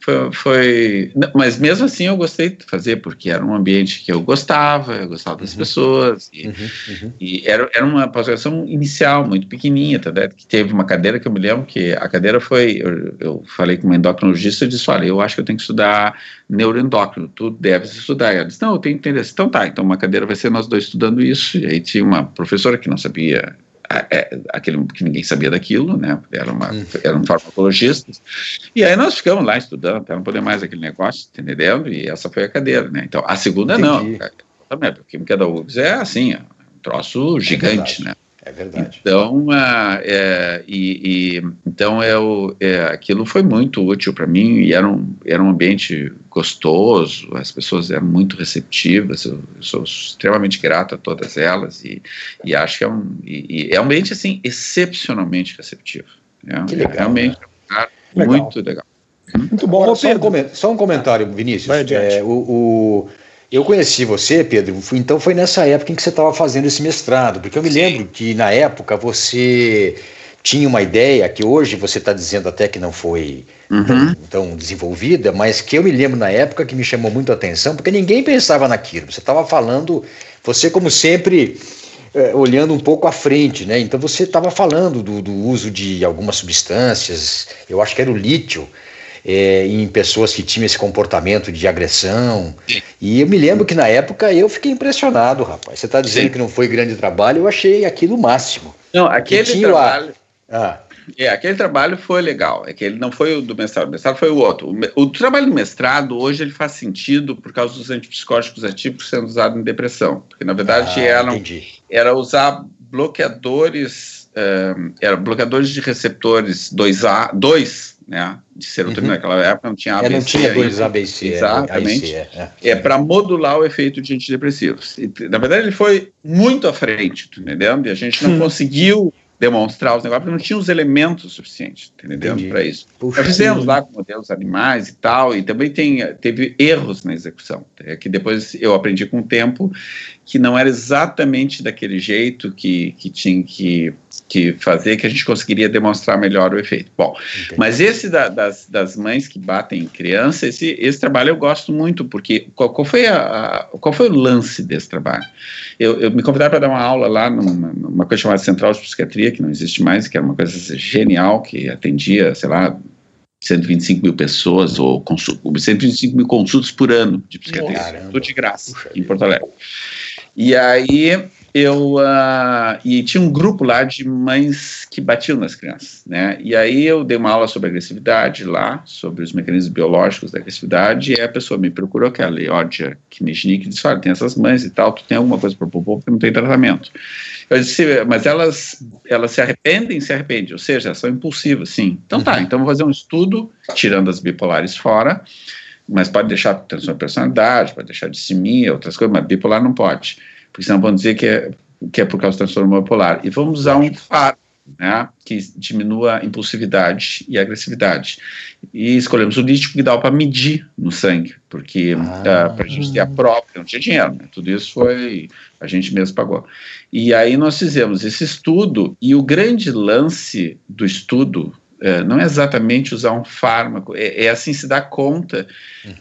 Speaker 5: foi, foi, mas mesmo assim eu gostei de fazer porque era um ambiente que eu gostava, eu gostava das uhum. pessoas e, uhum, uhum. e, era, era uma pós-graduação inicial muito pequenininha, tá né? que teve uma cadeira que eu me lembro que a cadeira foi, eu, eu falei com uma endocrinologista e disse, olha, eu acho que eu tenho que estudar neuroendócrino, tu deves estudar, ela disse, não, eu tenho interesse, então tá, então uma cadeira vai ser nós dois estudando isso, e aí tinha uma professora que não sabia é, aquele que ninguém sabia daquilo, né? Era uma, uhum. eram farmacologistas. E aí nós ficamos lá estudando até não poder mais aquele negócio, entendendo? E essa foi a cadeira, né? Então, a segunda Entendi. não. A, a bioquímica da UFS é assim, troço gigante,
Speaker 4: é
Speaker 5: né?
Speaker 4: É verdade.
Speaker 5: Então, uh, é, e, e, então eu, é, aquilo foi muito útil para mim e era um, era um ambiente gostoso, as pessoas eram muito receptivas, eu, eu sou extremamente grato a todas elas e, e acho que é um, e, e é um ambiente assim excepcionalmente receptivo. Né?
Speaker 4: Que legal,
Speaker 5: Realmente
Speaker 4: né?
Speaker 5: é um lugar
Speaker 3: Legal.
Speaker 5: muito legal.
Speaker 3: Muito bom.
Speaker 4: Só, um um comentário, Vinícius. É, o, o- eu conheci você, Pedro, então foi nessa época em que você estava fazendo esse mestrado, porque eu me lembro que na época você tinha uma ideia que hoje você está dizendo até que não foi
Speaker 5: Uhum.
Speaker 4: tão, tão desenvolvida, mas que eu me lembro na época que me chamou muito a atenção, porque ninguém pensava naquilo. Você estava falando, você como sempre eh, olhando um pouco à frente, né? Então você estava falando do, do uso de algumas substâncias, eu acho que era o lítio, eh, em pessoas que tinham esse comportamento de agressão. E eu me lembro que na época eu fiquei impressionado, rapaz. Você está dizendo
Speaker 5: Sim.
Speaker 4: que não foi grande trabalho, eu achei aquilo o máximo.
Speaker 5: Não, aquele trabalho.
Speaker 4: Ah,
Speaker 5: É, aquele trabalho foi legal. É que ele não foi o do mestrado, o mestrado foi o outro. O, o trabalho do mestrado hoje ele faz sentido por causa dos antipsicóticos ativos sendo usados em depressão, porque na verdade
Speaker 4: ah,
Speaker 5: eram,
Speaker 4: entendi.
Speaker 5: era usar bloqueadores, eh, era bloqueadores de receptores 2A, 2, né, de serotonina
Speaker 4: Uhum.
Speaker 5: naquela época não tinha
Speaker 4: É,
Speaker 5: ABC.
Speaker 4: não tinha dois. ABC. é,
Speaker 5: Exatamente.
Speaker 4: AIC, é, é.
Speaker 5: É para modular o efeito de antidepressivos. E, na verdade, ele foi muito à frente, tu entendendo? E a gente não
Speaker 3: Hum.
Speaker 5: conseguiu demonstrar os negócios, porque não tinha os elementos suficientes?
Speaker 4: Entendi.
Speaker 5: Para isso.
Speaker 4: Puxa,
Speaker 5: fizemos lá com modelos animais e tal, e também tem, teve erros na execução, é que depois eu aprendi com o tempo que não era exatamente daquele jeito que, que tinha que, que fazer, que a gente conseguiria demonstrar melhor o efeito. Bom,
Speaker 4: entendi.
Speaker 5: mas esse da- das, das mães que batem em criança, esse, esse trabalho eu gosto muito, porque qual, qual foi, a, a- qual foi o lance desse trabalho? Eu, eu me convidaram para dar uma aula lá numa, numa coisa chamada Central de Psiquiatria, que não existe mais, que era uma coisa genial, que atendia, sei lá, 125 mil pessoas, ou consul, 125 mil consultas por ano de psiquiatria, tudo de graça,
Speaker 4: Puxa
Speaker 5: em. Porto Alegre. E aí eu ah, e tinha um grupo lá de mães que batiam nas crianças, né? E aí eu dei uma aula sobre agressividade lá, sobre os mecanismos biológicos da agressividade, e aí a pessoa me procurou, que é a Leódia Kniznik, e disse, olha, tem essas mães e tal, tu tem alguma coisa para propor porque não tem tratamento. Eu disse, mas elas, elas se arrependem, se arrependem, ou seja, elas são impulsivas, sim. Então tá, então vou fazer um estudo, tirando as bipolares fora, mas pode deixar transtorno de personalidade, pode deixar dissimia, outras coisas, mas bipolar não pode, porque senão vão dizer que é, que é por causa do transtorno bipolar. E vamos usar um fármaco, né, que diminua a impulsividade e a agressividade. E escolhemos o lítico que dá para medir no sangue, porque
Speaker 4: Ah.
Speaker 5: para a gente ter a própria, não tinha dinheiro, né, tudo isso foi, a gente mesmo pagou. E aí nós fizemos esse estudo, e o grande lance do estudo é, não é exatamente usar um fármaco, é, é assim se dar conta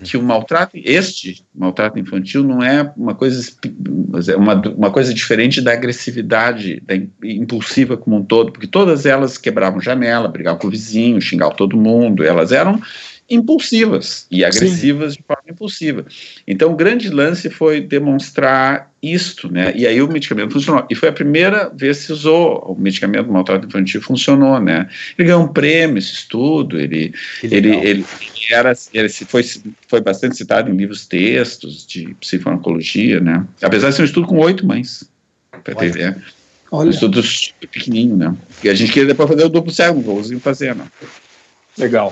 Speaker 5: que o maltrato, este maltrato infantil não é uma coisa, é uma, uma coisa diferente da agressividade da im- impulsiva como um todo, porque todas elas quebravam janela, brigavam com o vizinho, xingavam todo mundo, elas eram impulsivas e agressivas de forma impulsiva. Então, o grande lance foi demonstrar isto, né? E aí o medicamento funcionou. E foi a primeira vez que se usou o medicamento do maltrato infantil, funcionou, né? Ele ganhou um prêmio, esse estudo, ele, ele, ele, ele era, ele foi, foi bastante citado em livros textos de psifarmacologia, né? Apesar de ser um estudo com oito mães, para ter
Speaker 4: Olha.
Speaker 5: ideia. Um
Speaker 3: Olha,
Speaker 5: estudo super pequenininho, né? E a gente queria depois fazer o duplo cego, não conseguir fazer, não.
Speaker 3: Legal.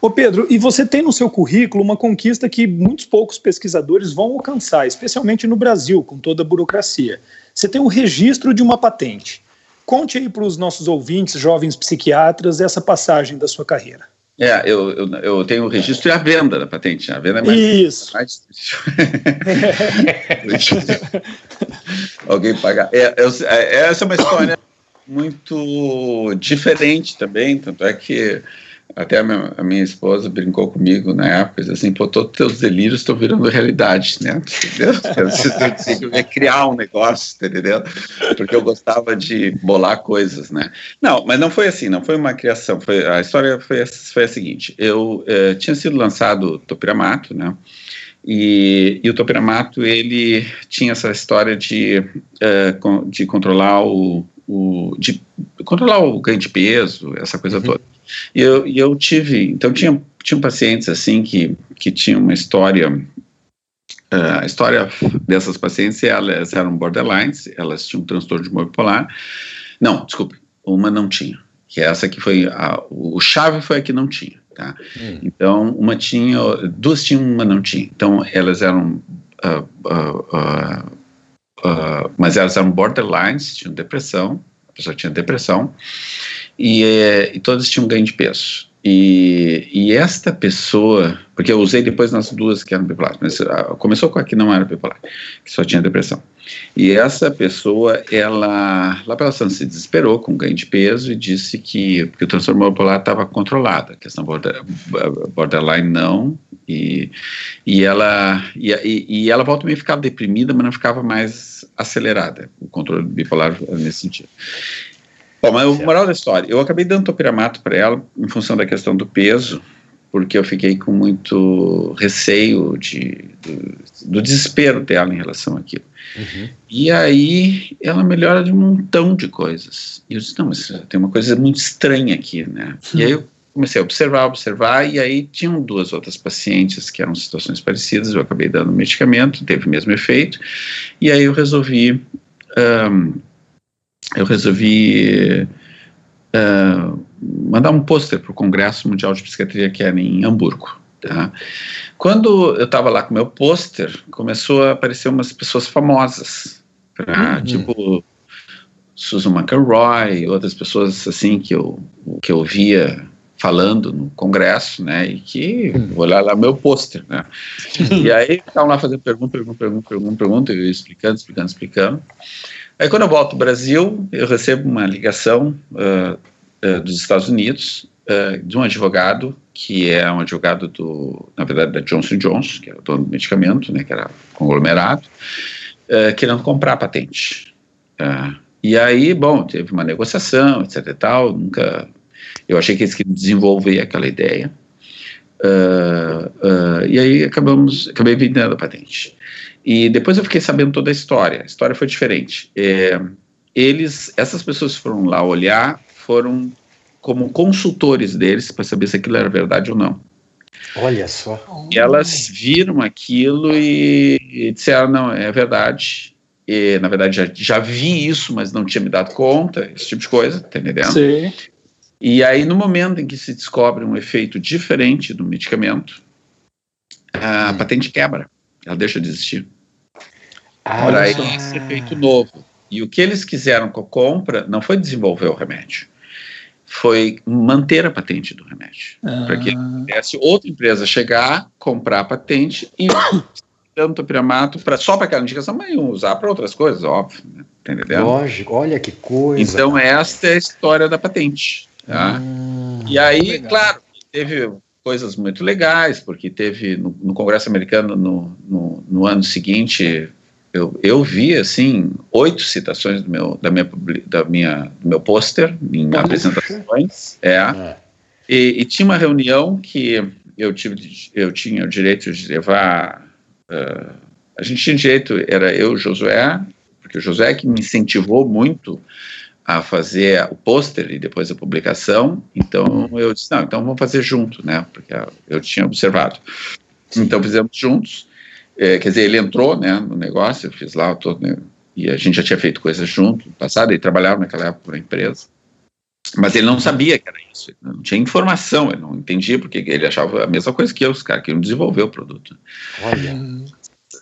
Speaker 3: Ô Pedro, e você tem no seu currículo uma conquista que muitos poucos pesquisadores vão alcançar, especialmente no Brasil, com toda a burocracia. Você tem o registro de uma patente. Conte aí para os nossos ouvintes, jovens psiquiatras, essa passagem da sua carreira.
Speaker 5: É, eu, eu, eu tenho o registro e a venda da patente. A venda é mais
Speaker 3: Isso.
Speaker 5: mais. *laughs* Alguém pagar. É, é, essa é uma história muito diferente também, tanto é que até a minha, a minha esposa brincou comigo na época, disse assim, pô, todos os teus delírios estão virando realidade, né? *laughs* Entendeu? Tem que criar um negócio, tá entendeu? Porque eu gostava de bolar coisas, né? Não, mas não foi assim, não foi uma criação. Foi, a história foi, a- foi a seguinte: eu eh, tinha sido lançado Topiramato, né? E, e o Topiramato ele tinha essa história de, eh, de controlar o, o de controlar o ganho de peso, essa coisa toda. E eu, e eu tive, então tinha tinham pacientes assim que que tinham uma história a história dessas pacientes, elas eram borderlines, elas tinham um transtorno de humor bipolar. Não, desculpe, uma não tinha, que essa que foi, a, o chave foi a que não tinha, tá? Hum. Então, uma tinha, duas tinham, uma não tinha. Então, elas eram, uh, uh, uh, mas elas eram borderlines, tinham depressão, pessoa tinha depressão, e, eh, e todas tinham ganho de peso. E, e, esta pessoa, porque eu usei depois nas duas que eram bipolares, mas uh, começou com a que não era bipolar, que só tinha depressão. E essa pessoa, ela, lá pela Santa, se desesperou com ganho de peso e disse que, que o transtorno bipolar estava controlado, a questão border, borderline não, e, e, ela, e, e, ela volta a ficar deprimida, mas não ficava mais acelerada, o controle bipolar nesse sentido. Bom, mas o moral da história, eu acabei dando topiramato para ela em função da questão do peso, porque eu fiquei com muito receio de, do, do desespero dela em relação àquilo. Uhum. E aí ela melhora de um montão de coisas. E eu disse, não, mas tem uma coisa muito estranha aqui, né? Uhum. E aí eu comecei a observar, observar, e aí tinham duas outras pacientes que eram situações parecidas, eu acabei dando medicamento, teve o mesmo efeito, e aí eu resolvi um, eu resolvi uh, mandar um pôster para o Congresso Mundial de Psiquiatria que era em Hamburgo. Tá? Quando eu estava lá com meu pôster, começou a aparecer umas pessoas famosas, pra, uhum. tipo Susan McElroy, outras pessoas assim que eu, que eu via falando no congresso, né, e que uhum. vou olhar lá meu pôster, né, e aí estavam lá fazendo pergunta, pergunta, pergunta, pergunta, pergunta, eu explicando, explicando, explicando, Aí quando eu volto ao Brasil, eu recebo uma ligação uh, uh, dos Estados Unidos uh, de um advogado que é um advogado do, na verdade, da Johnson Johnson, que era o dono do medicamento, né, que era conglomerado, querendo comprar a patente. e aí, bom, teve uma negociação, etc e tal, nunca, eu achei que eles queriam desenvolver aquela ideia, e aí acabamos, acabei vendendo a patente. E depois eu fiquei sabendo toda a história. A história foi diferente. É, eles, essas pessoas foram lá olhar, foram como consultores deles para saber se aquilo era verdade ou não.
Speaker 4: Olha só.
Speaker 5: E elas viram aquilo e, e disseram: não, é verdade. E, na verdade, já, já vi isso, mas não tinha me dado conta, esse tipo de coisa, tá entendendo?
Speaker 3: Sim.
Speaker 5: E aí, no momento em que se descobre um efeito diferente do medicamento, a hum. patente quebra, ela deixa de existir. Ah, para esse efeito novo. E o que eles quiseram com a compra não foi desenvolver o remédio, foi manter a patente do remédio. Ah. Para que pudesse outra empresa chegar, comprar a patente e *coughs* tanto piramato para só para aquela indicação, mas usar para outras coisas, óbvio. Né? Tá entendeu?
Speaker 4: Lógico, olha que coisa.
Speaker 5: Então, esta é a história da patente. Tá? Ah, e aí, claro, teve coisas muito legais, porque teve no, no Congresso americano no, no, no ano seguinte eu, eu vi assim oito citações do meu da minha da minha do meu pôster em Puxa. apresentações é, é. E, e, tinha uma reunião que eu tive eu tinha o direito de levar uh, a gente tinha direito era eu Josué porque o Josué que me incentivou muito a fazer o pôster e depois a publicação. Então eu disse não então vamos fazer junto né? Porque eu tinha observado. Então fizemos juntos. É, quer dizer, ele entrou né, no negócio, eu fiz lá todo, né, e a gente já tinha feito coisas junto no passado, ele trabalhava naquela época para a empresa, mas ele não sabia que era isso, ele não tinha informação, ele não entendia, porque ele achava a mesma coisa que eu, os caras queriam desenvolver o produto. Olha.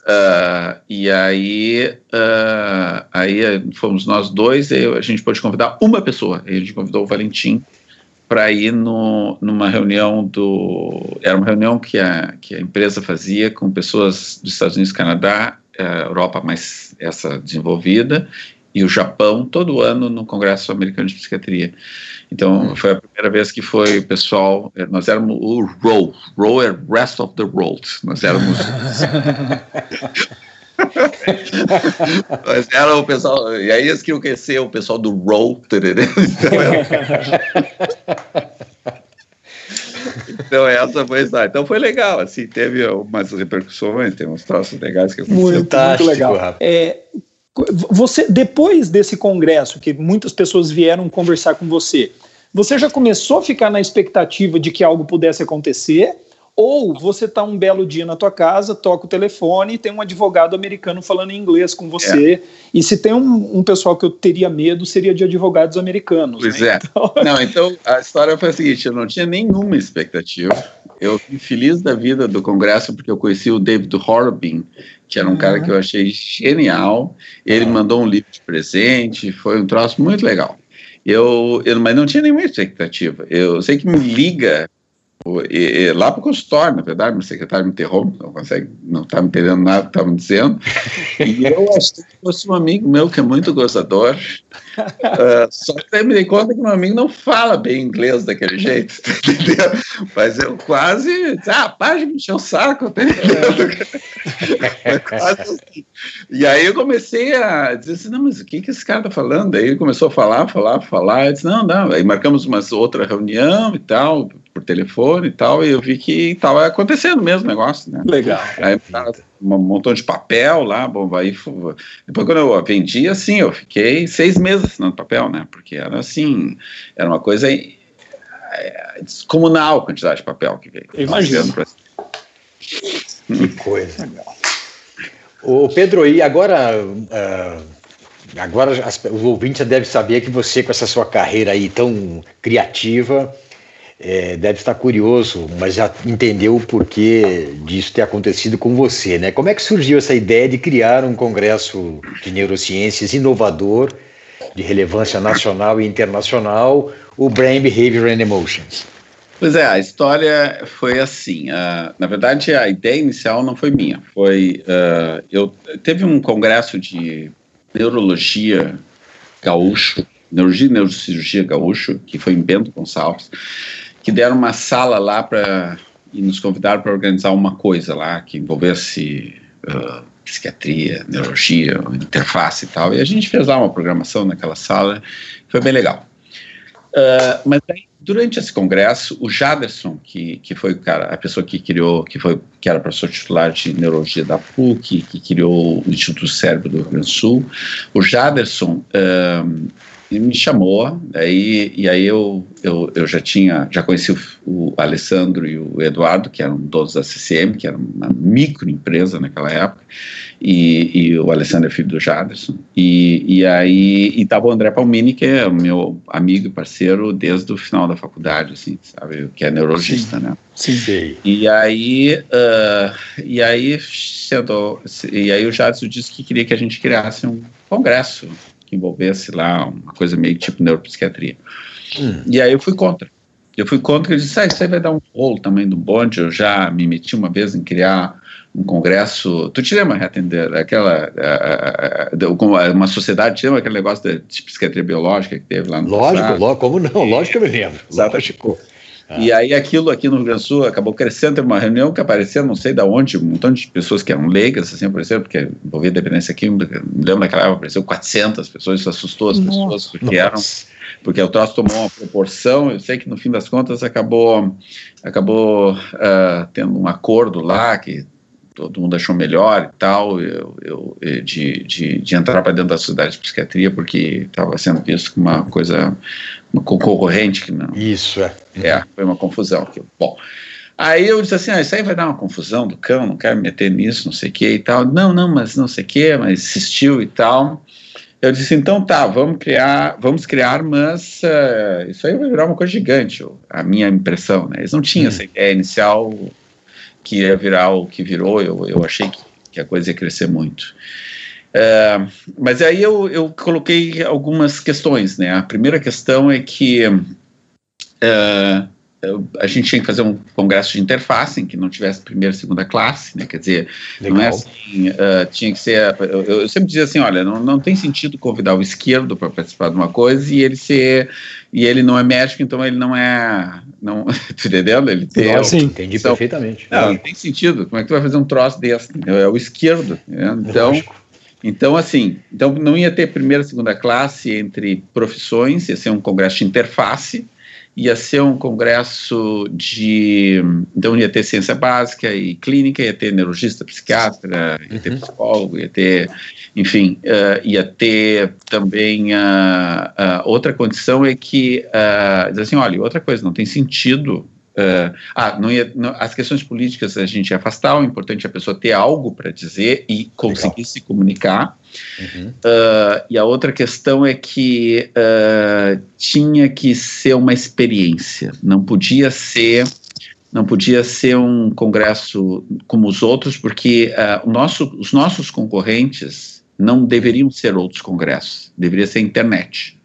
Speaker 5: Uh, e aí, uh, aí fomos nós dois, e a gente pôde convidar uma pessoa, a gente convidou o Valentim, para ir no, numa reunião do. Era uma reunião que a, que a empresa fazia com pessoas dos Estados Unidos, Canadá, eh, Europa mais essa desenvolvida, e o Japão, todo ano no Congresso Americano de Psiquiatria. Então, hum. foi a primeira vez que foi o pessoal. Eh, nós éramos o ROW, ROW é Rest of the World. Nós éramos. *laughs* Mas era o pessoal, e aí eles queriam conhecer o pessoal do Roll, entendeu? Então, essa foi a Então foi legal, assim, teve umas repercussões, tem uns troços legais que
Speaker 3: aconteceram. Muito, muito legal. É, você, depois desse congresso, que muitas pessoas vieram conversar com você, você já começou a ficar na expectativa de que algo pudesse acontecer? Ou você tá um belo dia na tua casa, toca o telefone e tem um advogado americano falando em inglês com você. É. E se tem um, um, pessoal que eu teria medo, seria de advogados americanos.
Speaker 5: Pois né? é. Então... *laughs* Não, então a história foi a seguinte: eu não tinha nenhuma expectativa. Eu fui feliz da vida do Congresso porque eu conheci o David Horrobin, que era um uhum. cara que eu achei genial. Ele uhum. mandou um livro de presente, foi um troço muito legal. Eu, eu, mas não tinha nenhuma expectativa. Eu sei que me liga e, e, lá para o consultório, na verdade, meu secretário me interrompe, não consegue, não está me entendendo nada que estava me dizendo. E eu achei que fosse um amigo meu que é muito gozador. Uh, só que aí me dei conta que meu amigo não fala bem inglês daquele jeito, entendeu? Mas eu quase, ah, de me encher o saco, tá é. quase assim. E aí eu comecei a dizer assim, não, mas o que, que esse cara está falando? Aí ele começou a falar, falar, falar, eu disse, não, não, aí marcamos uma outra reunião e tal, por telefone e tal, e eu vi que estava acontecendo mesmo o negócio, né?
Speaker 3: Legal.
Speaker 5: Aí um montão de papel lá, bom, aí depois quando eu vendi, assim, eu fiquei seis meses assinando papel, né? Porque era assim, era uma coisa é, descomunal a quantidade de papel que veio.
Speaker 3: Imagino.
Speaker 4: Que coisa. O Pedro, e agora, uh, agora as, os ouvintes já devem saber que você, com essa sua carreira aí tão criativa, é, deve estar curioso, mas já entendeu o porquê disso ter acontecido com você, né? Como é que surgiu essa ideia de criar um congresso de neurociências inovador, de relevância nacional e internacional, o Brain Behavior and Emotions?
Speaker 5: Pois é, a história foi assim. Uh, na verdade, a ideia inicial não foi minha. Foi uh, eu teve um congresso de neurologia gaúcho, neurologia e neurocirurgia gaúcho, que foi em Bento Gonçalves que deram uma sala lá para e nos convidaram para organizar uma coisa lá que envolvesse uh, psiquiatria, neurologia, interface e tal. E a gente fez lá uma programação naquela sala, foi bem legal. Uh, mas aí, durante esse congresso, o Jaderson, que, que foi o cara, a pessoa que criou, que foi que era professor titular de neurologia da PUC, que criou o Instituto Cérebro do Rio Grande do Sul, o Jaderson uh, me chamou, aí, e aí eu, eu, eu já tinha, já conheci o, o, Alessandro e o Eduardo, que eram donos da CCM, que era uma microempresa naquela época, e, e o Alessandro é filho do Jaderson, e, e aí estava o André Palmini, que é meu amigo e parceiro desde o final da faculdade, assim, sabe, que é neurologista,
Speaker 3: Sim.
Speaker 5: né?
Speaker 3: Sim. Sim.
Speaker 5: E aí, uh, e aí, sentou, e aí o Jadson disse que queria que a gente criasse um congresso que envolvesse lá uma coisa meio tipo neuropsiquiatria. Hum. E aí eu fui contra. Eu fui contra e disse, ah, isso aí vai dar um rolo também do bonde, eu já me meti uma vez em criar um congresso, tu te lembra, atender aquela, uma sociedade, te lembra aquele negócio de, de psiquiatria biológica que teve lá no
Speaker 4: Lógico, lógico como não, lógico que eu me lembro.
Speaker 5: Lógico. Ah. E aí aquilo aqui no Rio Grande do Sul acabou crescendo, teve uma reunião que apareceu, não sei de onde, um montão de pessoas que eram leigas, assim, apareceram, porque envolvia dependência química, me lembro naquela época, apareceu 400 pessoas, isso assustou as pessoas, Nossa. porque eram, porque o troço tomou uma proporção, eu sei que no fim das contas acabou, acabou uh, tendo um acordo lá, que todo mundo achou melhor e tal, eu, eu de, de, de entrar para dentro da sociedade de psiquiatria, porque estava sendo visto como uma coisa uma concorrente que não.
Speaker 4: Isso, é.
Speaker 5: É, foi uma confusão. Que, bom, aí eu disse assim, ah, isso aí vai dar uma confusão do cão, não quero me meter nisso, não sei o que e tal. Não, não, mas não sei o que, mas insistiu e tal. Eu disse, então tá, vamos criar, vamos criar, mas uh, isso aí vai virar uma coisa gigante, a minha impressão, né? Eles não tinham hum. essa ideia inicial que ia virar o que virou, eu, eu achei que, que a coisa ia crescer muito. Uh, mas aí eu, eu coloquei algumas questões, né? A primeira questão é que uh, a gente tinha que fazer um congresso de interface em que não tivesse primeira e segunda classe, né? Quer dizer, Legal. não é assim, uh, tinha que ser. Eu, eu, sempre dizia assim, olha, não, não tem sentido convidar o esquerdo para participar de uma coisa e ele ser e ele não é médico, então ele não é, não, *laughs* tá entendendo? Ele tem.
Speaker 4: Não, sim, entendi então, perfeitamente.
Speaker 5: Não, não tem sentido. Como é que tu vai fazer um troço desse? É o esquerdo. Né? Então. Lógico então, assim, então não ia ter primeira segunda classe entre profissões, ia ser um congresso de interface, ia ser um congresso de. Então, ia ter ciência básica e clínica, ia ter neurologista, psiquiatra, ia ter uhum. psicólogo, ia ter. Enfim, uh, ia ter também. Uh, uh, outra condição é que. Uh, diz assim: olha, outra coisa, não tem sentido Uh, ah, não ia, não, as questões políticas a gente ia afastar, o importante é a pessoa ter algo para dizer e conseguir Legal. se comunicar. Uhum. Uh, e a outra questão é que uh, tinha que ser uma experiência, não podia ser não podia ser um congresso como os outros, porque nosso, os nossos concorrentes não deveriam ser outros congressos, deveria ser internet.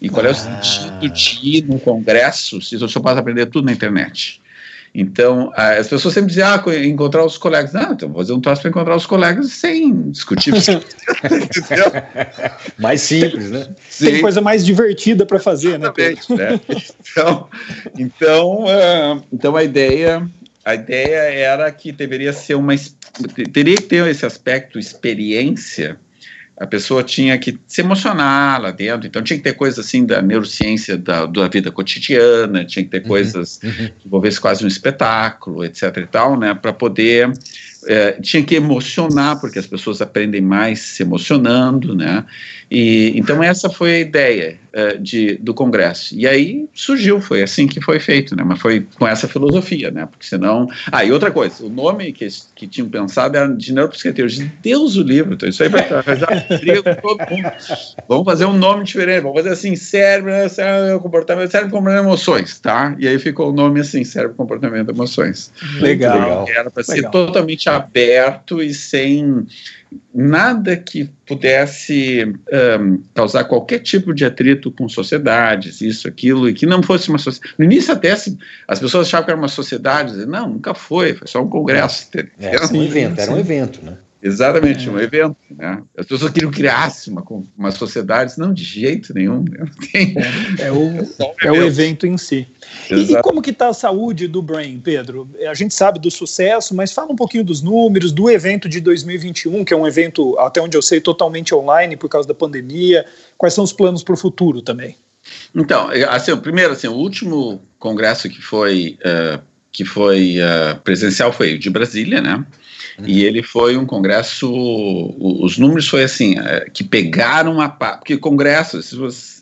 Speaker 5: E qual é o ah. sentido de ir no congresso se eu só posso aprender tudo na internet? Então, as pessoas sempre dizem, ah, encontrar os colegas. Não, então vou fazer um troço para encontrar os colegas sem discutir. *laughs*
Speaker 4: mais simples, né?
Speaker 3: Sim. Tem coisa mais divertida para fazer, né,
Speaker 5: Exatamente, né? né? Então, então, uh, então a ideia, a ideia era que deveria ser uma, teria que ter esse aspecto experiência, a pessoa tinha que se emocionar lá dentro, então tinha que ter coisas assim da neurociência da, da vida cotidiana, tinha que ter uhum, coisas uhum. que envolvesse quase um espetáculo, etc e tal, né, para poder é, tinha que emocionar, porque as pessoas aprendem mais se emocionando, né? E, então essa foi a ideia é, de, do Congresso. E aí surgiu, foi assim que foi feito, né? Mas foi com essa filosofia, né? Porque senão... Ah, e outra coisa, o nome que, que tinham pensado era de neuropsiquiatria. Deus o livro, então isso aí vai arranjar briga com todo mundo. Vamos fazer um nome diferente, vamos fazer assim, cérebro, cérebro comportamento, cérebro, comportamento, emoções, tá? E aí ficou o nome assim, cérebro, comportamento, emoções.
Speaker 3: Legal.
Speaker 5: Era para ser totalmente aberto e sem nada que pudesse um, causar qualquer tipo de atrito com sociedades, isso, aquilo, e que não fosse uma sociedade. No início, até as pessoas achavam que era uma sociedade, não, nunca foi, foi só um congresso.
Speaker 4: É, era um evento, era um evento, né?
Speaker 5: Exatamente, é. um evento. Né? As pessoas queriam criar uma, uma sociedade, não, de jeito nenhum. Né?
Speaker 3: Tem, é, o, é, é o *laughs* evento em si. E, e, como que está a saúde do Brain, Pedro? A gente sabe do sucesso, mas fala um pouquinho dos números, do evento de 2021, que é um evento, até onde eu sei, totalmente online por causa da pandemia. Quais são os planos para o futuro também?
Speaker 5: Então, assim, primeiro, assim, o último congresso que foi, uh, que foi uh, presencial foi o de Brasília, né? E ele foi um congresso, os números foi assim, é, que pegaram a porque congressos,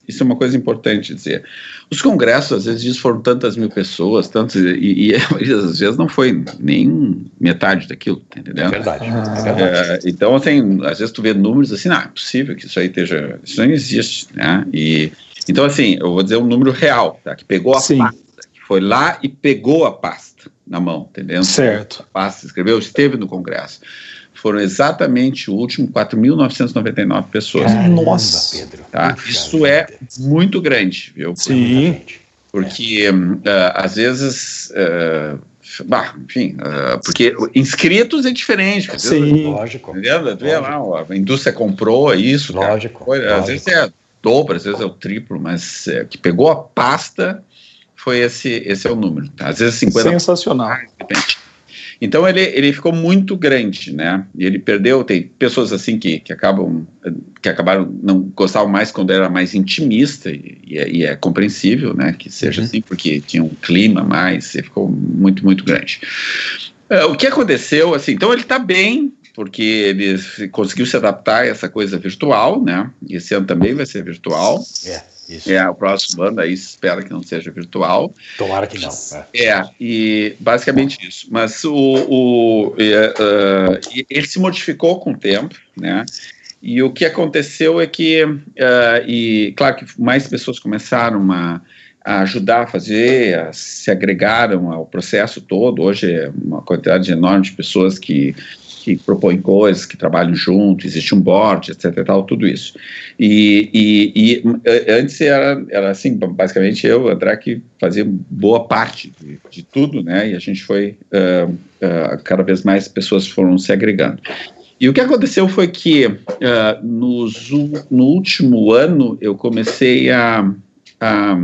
Speaker 5: isso é uma coisa importante dizer, os congressos às vezes foram tantas mil pessoas, tantos, e, e às vezes não foi nem metade daquilo, tá entendeu? É
Speaker 4: verdade, é verdade.
Speaker 5: É, então, assim, às vezes tu vê números assim, não, é possível que isso aí esteja, isso não existe, né? E, então, assim, eu vou dizer um número real, tá? Que pegou a Sim. pasta, que foi lá e pegou a pasta na mão, entendeu?
Speaker 3: Certo.
Speaker 5: Passa, escreveu, esteve no Congresso. Foram exatamente o último 4.999 pessoas.
Speaker 3: Nossa,
Speaker 5: Pedro. Tá? Isso é muito grande, viu?
Speaker 3: Sim.
Speaker 5: Porque uh, às vezes. Uh, Bah, enfim, uh, porque inscritos é diferente.
Speaker 3: Sim,
Speaker 4: lógico.
Speaker 5: Entendeu? Vê lá, a indústria comprou isso.
Speaker 4: Lógico.
Speaker 5: Cara, lógico. Às vezes é dobro, às vezes é o triplo, mas é, que pegou a pasta foi esse, esse é o número. Tá? Às vezes 50.
Speaker 3: Sensacional.
Speaker 5: Então ele, ele ficou muito grande, né? E ele perdeu, tem pessoas assim que, que acabam que acabaram não gostavam mais quando era mais intimista e, e, é, e é, compreensível, né? Que seja uhum. assim porque tinha um clima mais, e ficou muito muito grande. Uh, o que aconteceu, assim? Então ele está bem porque ele conseguiu se adaptar a essa coisa virtual, né? Esse ano também vai ser virtual.
Speaker 4: É.
Speaker 5: Isso. É, o próximo ano aí espera que não seja virtual.
Speaker 4: Tomara que não.
Speaker 5: É, é e basicamente isso. Mas o, o é, uh, ele se modificou com o tempo, né? E o que aconteceu é que, uh, e claro que mais pessoas começaram a, a ajudar a fazer, a, se agregaram ao processo todo. Hoje é uma quantidade enorme de pessoas que que propõem coisas, que trabalham junto, existe um board, etc. Tal, tudo isso. E, e, e eh, antes era, era assim, basicamente eu, André, que fazia boa parte de, de tudo, né? E a gente foi, uh, uh, cada vez mais pessoas foram se agregando. E o que aconteceu foi que uh, nos, no último ano eu comecei a, a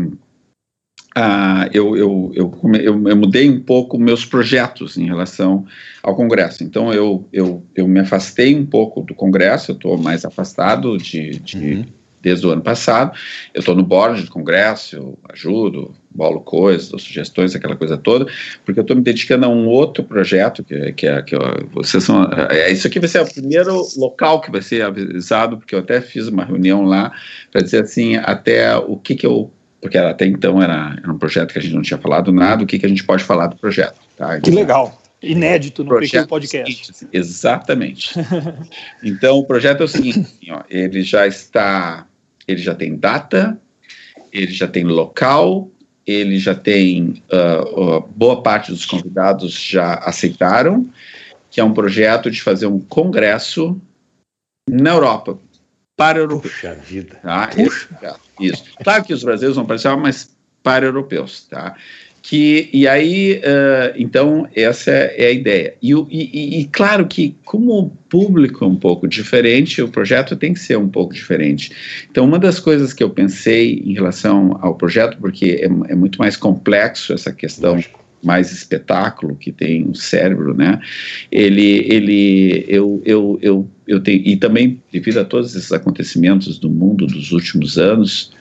Speaker 5: ah, eu, eu, eu, eu, eu, mudei um pouco meus projetos em relação ao Congresso. Então, eu, eu, eu me afastei um pouco do Congresso, eu estou mais afastado de, de uhum. desde o ano passado. Eu estou no board do Congresso, eu ajudo, bolo coisas, dou sugestões, aquela coisa toda, porque eu estou me dedicando a um outro projeto, que, que é que vocês são. É, isso aqui vai ser o primeiro local que vai ser avisado, porque eu até fiz uma reunião lá para dizer assim, até o que, que eu porque até então era, era, um projeto que a gente não tinha falado nada, o que, que a gente pode falar do projeto. Tá?
Speaker 3: Que legal, inédito no projeto Podcast.
Speaker 5: Seguinte, exatamente. *laughs* então, o projeto é o seguinte, assim, ó, ele já está, ele já tem data, ele já tem local, ele já tem, uh, uh, boa parte dos convidados já aceitaram, que é um projeto de fazer um congresso na Europa, para europeus.
Speaker 4: Puxa vida.
Speaker 5: Tá? Puxa. Isso. Claro que os brasileiros vão participar, mas para europeus, tá? Que, e aí, uh, então, essa é a ideia. E, e, e, claro que, como o público é um pouco diferente, o projeto tem que ser um pouco diferente. Então, uma das coisas que eu pensei em relação ao projeto, porque é, é muito mais complexo essa questão Lógico mais espetáculo que tem o cérebro, né? Ele, ele, eu, eu, eu, eu tenho e também devido a todos esses acontecimentos do mundo dos últimos anos,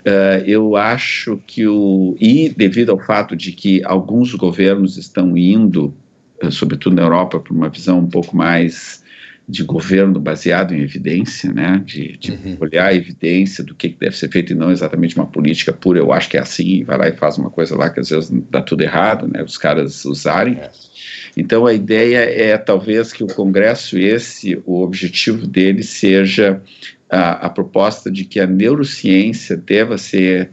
Speaker 5: uh, eu acho que o e devido ao fato de que alguns governos estão indo, uh, sobretudo na Europa, para uma visão um pouco mais de governo baseado em evidência, né, de, de uhum. olhar a evidência do que deve ser feito e não exatamente uma política pura, eu acho que é assim, vai lá e faz uma coisa lá que às vezes dá tudo errado, né, os caras usarem. É. Então a ideia é talvez que o Congresso esse, o objetivo dele seja a, a proposta de que a neurociência deva ser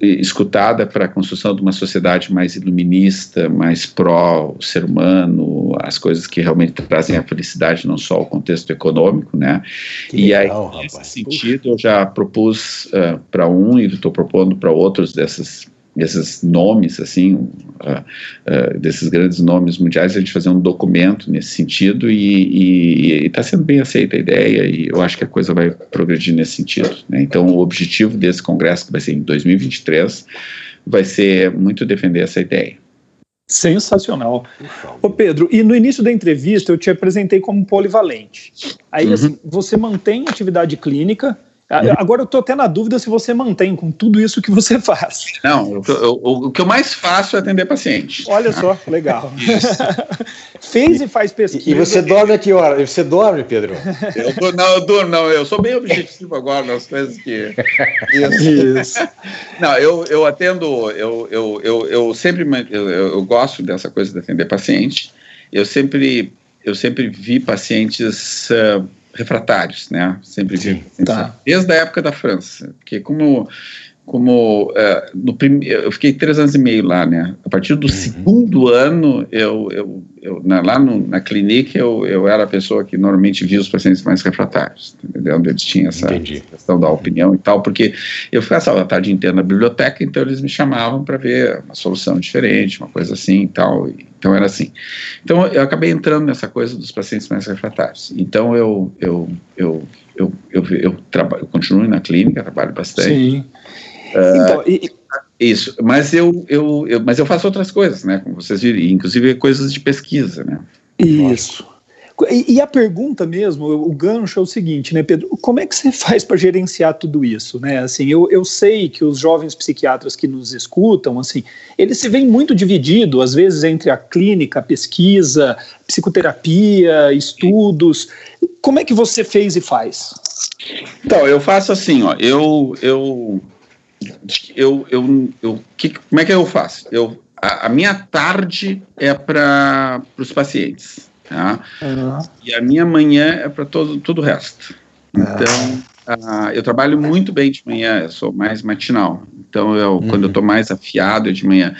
Speaker 5: escutada para a construção de uma sociedade mais iluminista, mais pró ser humano, as coisas que realmente trazem a felicidade, não só o contexto econômico, né? Que e legal, aí, nesse sentido, eu já propus uh, para um e estou propondo para outros dessas esses nomes, assim, uh, uh, desses grandes nomes mundiais, a gente fazer um documento nesse sentido e está sendo bem aceita a ideia e eu acho que a coisa vai progredir nesse sentido. Né? Então, o objetivo desse congresso, que vai ser em 2023, vai ser muito defender essa ideia.
Speaker 3: Sensacional. Ô Pedro, e no início da entrevista eu te apresentei como polivalente. Aí uhum. assim, você mantém atividade clínica. Agora eu estou até na dúvida se você mantém com tudo isso que você *laughs* faz.
Speaker 5: Não, eu, eu, o que eu mais faço é atender paciente.
Speaker 3: Olha só, *laughs* legal. *laughs* Fez e faz pesquisa.
Speaker 4: E, você dorme a que hora? Você dorme, Pedro?
Speaker 5: Eu, não, eu durmo, não. Eu sou bem objetivo agora nas coisas que.
Speaker 3: Isso. isso.
Speaker 5: Não, eu, eu atendo, eu, eu, eu, eu sempre eu, eu gosto dessa coisa de atender paciente. Eu sempre, eu sempre vi pacientes. Uh, refratários, né? Sempre Sim, tá. desde a época da França, porque como como uh, no prim... eu fiquei três anos e meio lá, né? A partir do uhum. segundo ano, eu, eu, eu na, lá no, na clínica, eu, eu era a pessoa que normalmente via os pacientes mais refratários, entendeu? Onde eles tinham essa Entendi. questão da opinião e tal, porque eu ficava a tarde inteira na biblioteca, então eles me chamavam para ver uma solução diferente, uma coisa assim e tal. Então era assim. Então eu acabei entrando nessa coisa dos pacientes mais refratários. Então eu eu eu eu, eu, eu, eu, trabalho, eu continuo na clínica, trabalho bastante. Sim. Então, e, isso, mas eu, eu, eu, mas eu faço outras coisas, né? Como vocês viram, inclusive coisas de pesquisa, né?
Speaker 3: Isso. E, e, a pergunta mesmo, o gancho é o seguinte, né, Pedro? Como é que você *laughs* faz para gerenciar tudo isso, né? Assim, eu, eu sei que os jovens psiquiatras que nos escutam, assim, eles se veem muito divididos, às vezes, entre a clínica, a pesquisa, psicoterapia, estudos. Como é que você fez e faz?
Speaker 5: Então, eu faço assim, ó, eu, eu eu, eu, eu que, como é que eu faço? Eu, a, a minha tarde é para os pacientes, tá? Uhum. E a minha manhã é para todo, todo o resto. Então, uh, eu trabalho muito bem de manhã, eu sou mais matinal. Então, eu, uhum. quando eu estou mais afiado é de manhã.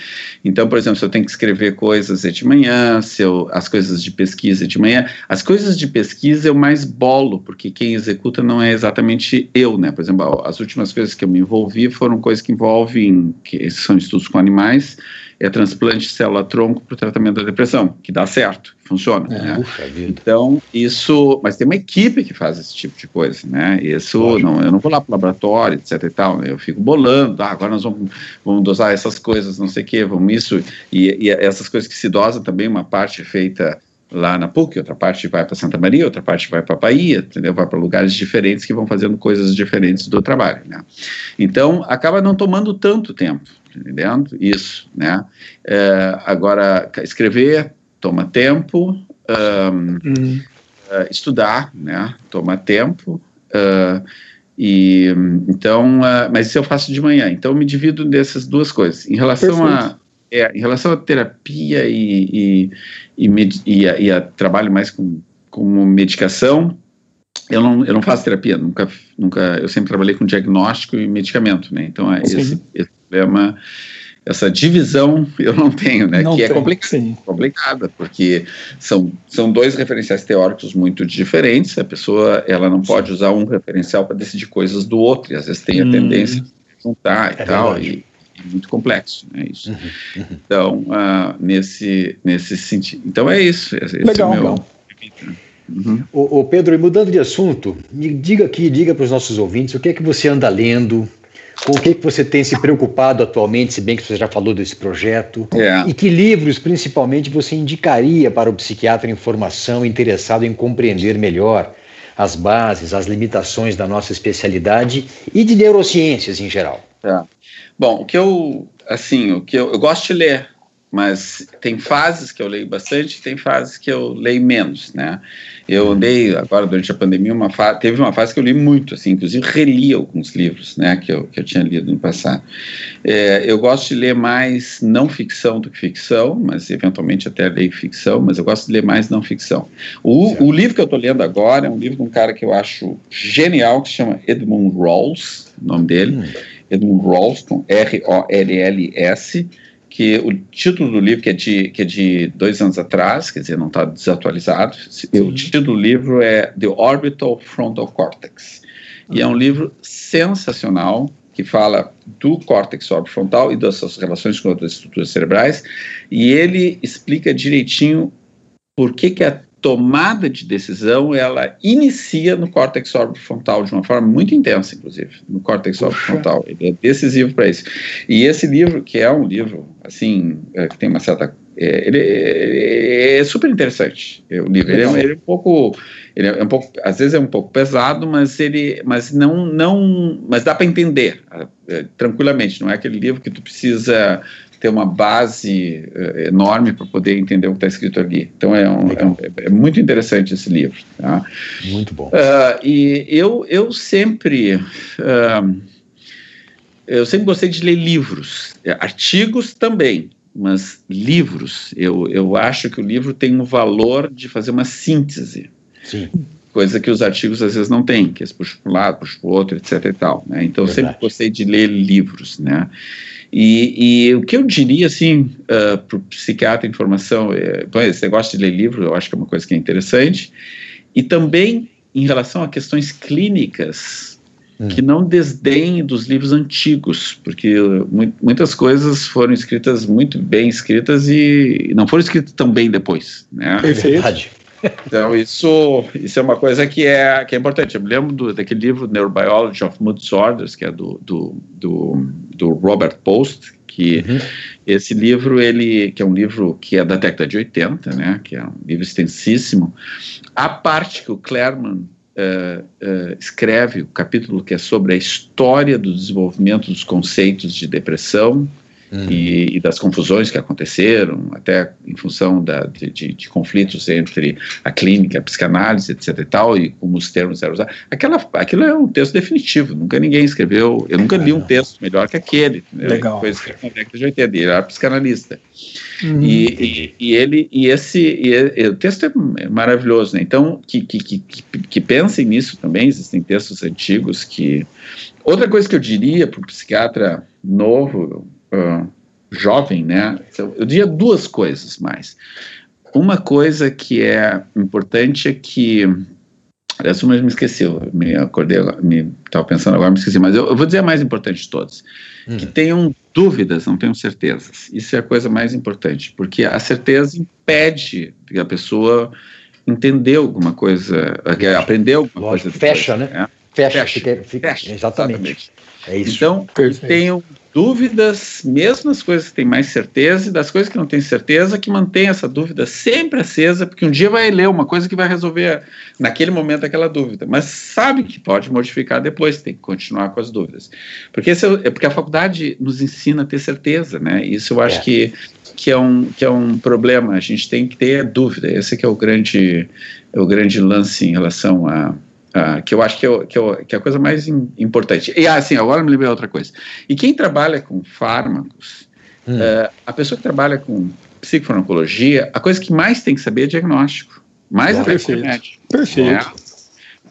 Speaker 5: Então, por exemplo, se eu tenho que escrever coisas é de manhã, se eu, as coisas de pesquisa é de manhã. As coisas de pesquisa eu mais bolo, porque quem executa não é exatamente eu, né? Por exemplo, as últimas vezes que eu me envolvi foram coisas que envolvem, que são estudos com animais, é transplante de célula-tronco para o tratamento da depressão, que dá certo, funciona. É, né? Então, isso. Mas tem uma equipe que faz esse tipo de coisa, né? Isso, não, eu não vou lá para o laboratório, etc e tal, eu fico bolando, ah, agora nós vamos, vamos dosar essas coisas, não sei o quê, vamos isso. E, e essas coisas que se dosam também, uma parte feita lá na PUC, outra parte vai para Santa Maria, outra parte vai para Bahia, entendeu? Vai para lugares diferentes que vão fazendo coisas diferentes do trabalho, né? Então, acaba não tomando tanto tempo, entendendo? Isso, né? É, agora, escrever toma tempo, um, uhum. uh, estudar, né? Toma tempo, uh, E então, uh, mas isso eu faço de manhã. Então, eu me divido dessas duas coisas. Em relação Perfeito. a é, em relação à terapia e, e, e, med, e, a, e a trabalho mais com, com medicação, eu não, eu não faço terapia, nunca, nunca, eu sempre trabalhei com diagnóstico e medicamento, né? Então, é esse, esse problema essa divisão eu não tenho, né? Não que é tem, é complicado, complicada, porque são, são dois referenciais teóricos muito diferentes. A pessoa ela não pode usar um referencial para decidir coisas do outro, e às vezes tem a hum. tendência de juntar e é tal, e, e, muito complexo, né? Isso. Uhum, uhum. Então, uh, nesse, nesse sentido. Então é isso. Legal, é meu, legal.
Speaker 4: Uhum. Pedro, e mudando de assunto, diga aqui, diga para os nossos ouvintes o que é que você anda lendo, com o que, que você tem se preocupado atualmente, se bem que você já falou desse projeto? É. E que livros, principalmente, você indicaria para o psiquiatra em formação interessado em compreender melhor as bases, as limitações da nossa especialidade e de neurociências em geral?
Speaker 5: É. Bom, o que eu, assim, o que eu, eu gosto de ler, mas tem fases que eu leio bastante, tem fases que eu leio menos, né? Eu andei agora durante a pandemia uma fase, teve uma fase que eu li muito, assim, inclusive reli alguns livros, né, que eu, que eu tinha lido no passado. É, eu gosto de ler mais não ficção do que ficção, mas eventualmente até leio ficção, mas eu gosto de ler mais não ficção. O, o livro que eu estou lendo agora é um livro de um cara que eu acho genial, que se chama Edmund Rawls, o nome dele, hum. Edmund Rawls, com R-O-L-L-S, que o título do livro, que é de, que é de dois anos atrás, quer dizer, não está desatualizado, Sim. o título do livro é The Orbital Frontal Cortex. Uhum. E é um livro sensacional, que fala do córtex orbifrontal e das suas relações com outras estruturas cerebrais, e ele explica direitinho por que, que a tomada de decisão ela inicia no córtex orbifrontal de uma forma muito intensa, inclusive, no córtex orbifrontal. Ele é decisivo para isso. E esse livro, que é um livro, assim, é, que tem uma certa. É, ele, é, é super interessante. O livro ele é, ele é, um pouco. Ele é um pouco, às vezes é um pouco pesado, mas ele, mas não, não, mas dá para entender é, tranquilamente. Não é aquele livro que tu precisa ter uma base uh, enorme para poder entender o que está escrito ali. Então é, um, é, um, é, muito interessante esse livro. Tá?
Speaker 4: Muito bom.
Speaker 5: Uh, e eu, eu sempre uh, eu sempre gostei de ler livros, artigos também, mas livros. Eu, eu acho que o livro tem um valor de fazer uma síntese.
Speaker 4: Sim
Speaker 5: coisa que os artigos às vezes não têm, que eles puxam para um lado, puxam para o outro, etc e tal, né? Então, eu sempre gostei de ler livros, né? E, e, o que eu diria, assim, uh, ah, para o psiquiatra em formação, é, bom, esse negócio de ler livro, eu acho que é uma coisa que é interessante, e também em relação a questões clínicas, hum. que não desdenhem dos livros antigos, porque muitas coisas foram escritas muito bem escritas e não foram escritas tão bem depois, né?
Speaker 4: Perfeito.
Speaker 5: Então, isso, isso é uma coisa que é, que é importante. Eu me lembro do, daquele livro Neurobiology of Mood Disorders, que é do, do, do, do Robert Post, que uhum. esse livro, ele, que é um livro que é da década de 80, né, que é um livro extensíssimo, a parte que o Claremont uh, uh, escreve, o capítulo que é sobre a história do desenvolvimento dos conceitos de depressão, Uhum. E, e, das confusões que aconteceram, até em função da, de, de, de, conflitos entre a clínica, a psicanálise, etc. e tal, e como os termos eram usados. Aquela, aquilo é um texto definitivo, nunca ninguém escreveu, eu nunca li um texto melhor que aquele.
Speaker 3: Né? Legal.
Speaker 5: Foi escrito na década de 80, ele era psicanalista. Uhum. E, e, e, ele, e esse, e, o texto é maravilhoso, né? Então, que, que, que, que pensem nisso também, existem textos antigos que. Outra coisa que eu diria para o psiquiatra novo, jovem, né? Então, eu diria duas coisas mais. Uma coisa que é importante é que Aliás, uma me esqueci, me acordei, me estava pensando agora, me esqueci, mas eu, eu, vou dizer a mais importante de todas. Hum. Que tenham dúvidas, não tenham certezas. Isso é a coisa mais importante, porque a certeza impede que a pessoa entender alguma coisa, aprender alguma Lógico,
Speaker 4: coisa. Fecha, depois, né? É? Fecha, fecha, fica, fica, fecha, exatamente. exatamente.
Speaker 5: É isso. Então, Perfeito. tenham dúvidas, mesmo nas coisas que têm mais certeza, e das coisas que não têm certeza, que mantém essa dúvida sempre acesa, porque um dia vai ler uma coisa que vai resolver naquele momento aquela dúvida, mas sabe que pode modificar depois, tem que continuar com as dúvidas. Porque, esse é, é porque a faculdade nos ensina a ter certeza, né? Isso eu acho é. que, que, é um, que é um problema, a gente tem que ter dúvida, esse que é o grande, é o grande lance em relação a, Uh, que eu acho que, eu, que, eu, que, é a coisa mais in, importante. E assim, agora me lembrei outra coisa. E quem trabalha com fármacos, hum. uh, a pessoa que trabalha com psicofarmacologia, a coisa que mais tem que saber é diagnóstico. Mais que remédio.
Speaker 3: Perfeito. É,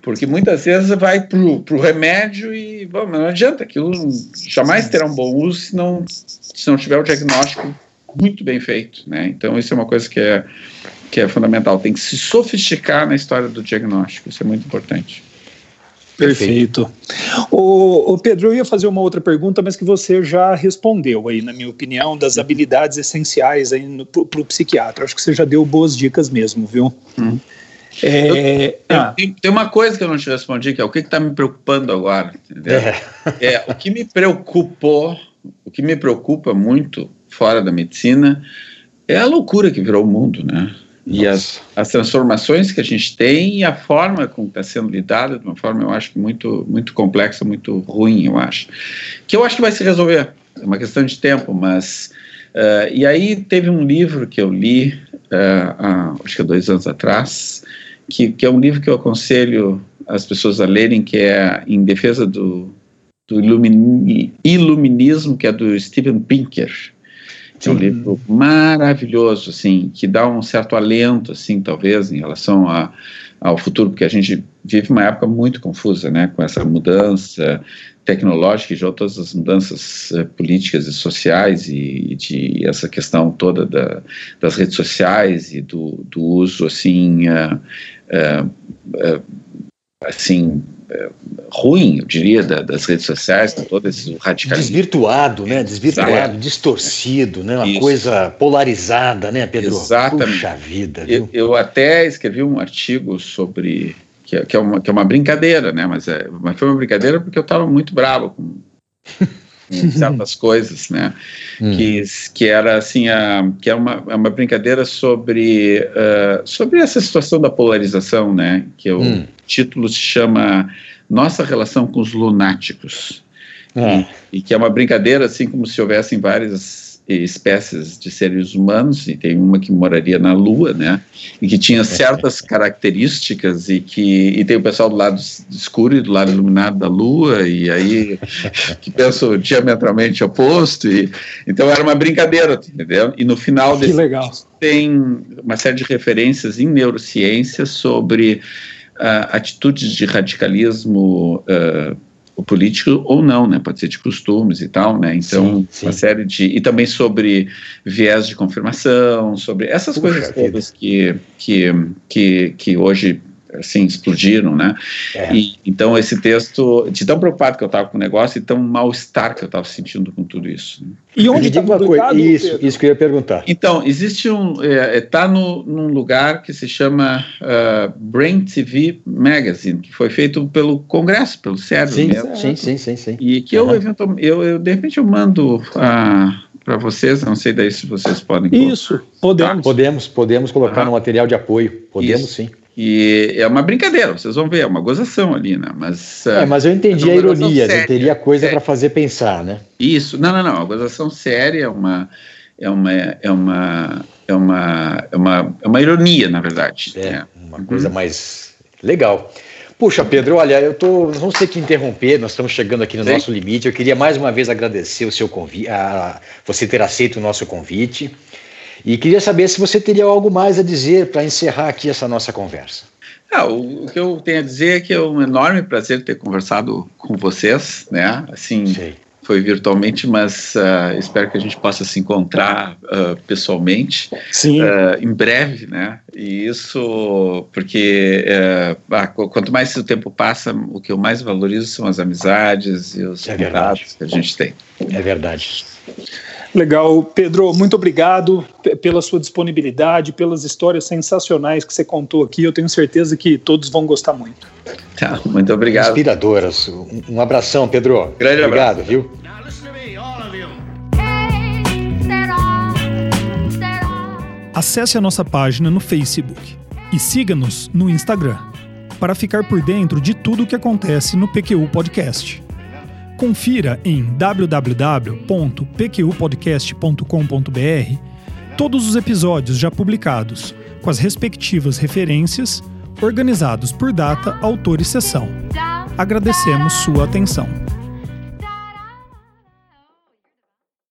Speaker 5: porque muitas vezes vai para o remédio e bom, não adianta, aquilo jamais terá um bom uso se não, se não tiver o diagnóstico muito bem feito. Né? Então, isso é uma coisa que é, que é fundamental. Tem que se sofisticar na história do diagnóstico, isso é muito importante.
Speaker 3: Perfeito. O, o, Pedro, eu ia fazer uma outra pergunta, mas que você já respondeu aí, na minha opinião, das habilidades essenciais aí para o psiquiatra. Acho que você já deu boas dicas mesmo, viu? Hum.
Speaker 5: É, ah. tem, tem, uma coisa que eu não te respondi, que é o que está me preocupando agora. É. é. o que me preocupou, o que me preocupa muito fora da medicina é a loucura que virou o mundo, né? E as, as transformações que a gente tem e a forma como está sendo lidada, de uma forma, eu acho, muito, muito complexa, muito ruim, eu acho. Que eu acho que vai se resolver, é uma questão de tempo, mas. Uh, e aí teve um livro que eu li, uh, há, acho que há dois anos atrás, que, que é um livro que eu aconselho as pessoas a lerem, que é Em Defesa do, do Iluminismo, que é do Steven Pinker. É um livro maravilhoso, assim, que dá um certo alento, assim, talvez, em relação a, ao futuro, porque a gente vive uma época muito confusa, né, com essa mudança tecnológica e já todas as mudanças uh, políticas e sociais e, e, de essa questão toda da, das redes sociais e do, do uso, assim, uh, uh, assim, ruim, eu diria, da, das redes sociais, todo esse radicalismo.
Speaker 4: Desvirtuado, né? Desvirtuado, é. distorcido, né? Uma Isso. coisa polarizada, né, Pedro?
Speaker 5: Exatamente.
Speaker 4: Puxa vida,
Speaker 5: viu? Eu, eu até escrevi um artigo sobre que é, que é, uma, que é uma brincadeira, né? Mas, é, mas foi uma brincadeira porque eu estava muito bravo com, *laughs* com certas *laughs* coisas, né? Hum. Que, que era assim, a, que é uma, é uma brincadeira sobre, uh, sobre essa situação da polarização, né? Que o hum. título se chama Nossa Relação com os Lunáticos. É. E, e, que é uma brincadeira, assim, como se houvessem várias espécies de seres humanos, e tem uma que moraria na Lua, né, e que tinha certas características, e que e tem o pessoal do lado escuro e do lado iluminado da Lua, e aí *laughs* que pensam diametralmente oposto, e, então era uma brincadeira, entendeu? E no final desse
Speaker 3: legal.
Speaker 5: tem uma série de referências em neurociência sobre uh, atitudes de radicalismo uh, o político ou não, né? Pode ser de costumes e tal, né? Então, sim, sim. uma série de e também sobre viés de confirmação, sobre essas Puxa coisas todas que, que que que hoje assim, explodiram, né? É. E, então, esse texto, de tão preocupado que eu estava com o negócio e tão mal-estar que eu estava sentindo com tudo isso.
Speaker 4: E onde está publicado? Isso, Pedro? isso que eu ia perguntar.
Speaker 5: Então, existe um, está é, é tá no, num lugar que se chama uh, Brain TV Magazine, que foi feito pelo Congresso, pelo cérebro
Speaker 4: sim, mesmo. Sim, sim, sim, sim.
Speaker 5: E que uhum. eu, eventualmente, eu, eu, de repente, eu mando a para vocês, não sei daí se vocês podem.
Speaker 3: Isso, podemos.
Speaker 4: Podemos, podemos colocar uhum. no material de apoio, podemos Isso. sim.
Speaker 5: E é uma brincadeira, vocês vão ver, é uma gozação ali, né? Mas,
Speaker 4: é, mas eu entendi é a ironia, séria, teria coisa é, para fazer pensar, né?
Speaker 5: Isso, não, não, não, a gozação séria é uma, é uma, é uma, é uma, é uma, é uma ironia, na verdade.
Speaker 4: É, é. uma coisa uhum. mais legal. Puxa, Pedro, olha, eu tô, nós vamos ter que interromper, nós estamos chegando aqui no Sim. nosso limite. Eu queria mais uma vez agradecer o seu convite, a, você ter aceito o nosso convite. E queria saber se você teria algo mais a dizer para encerrar aqui essa nossa conversa.
Speaker 5: Ah, o, o, que eu tenho a dizer é que é um enorme prazer ter conversado com vocês, né? Assim, Sim. foi virtualmente, mas uh, espero que a gente possa se encontrar uh, pessoalmente uh, em breve, né? E isso porque ah, quanto mais o tempo passa, o que eu mais valorizo são as amizades e os é contatos que a gente tem.
Speaker 4: É verdade.
Speaker 3: Legal, Pedro, muito obrigado pela sua disponibilidade, pelas histórias sensacionais que você contou aqui. Eu tenho certeza que todos vão gostar muito.
Speaker 5: Tá, muito obrigado.
Speaker 4: Inspiradoras. Um abração, Pedro.
Speaker 5: Grande
Speaker 4: obrigado,
Speaker 5: abraço.
Speaker 4: viu?
Speaker 2: Acesse a nossa página no Facebook e siga-nos no Instagram para ficar por dentro de tudo o que acontece no PQU Podcast. Confira em www.pqpodcast.com.br todos os episódios já publicados, com as respectivas referências,
Speaker 3: organizados por data, autor e sessão. Agradecemos sua atenção.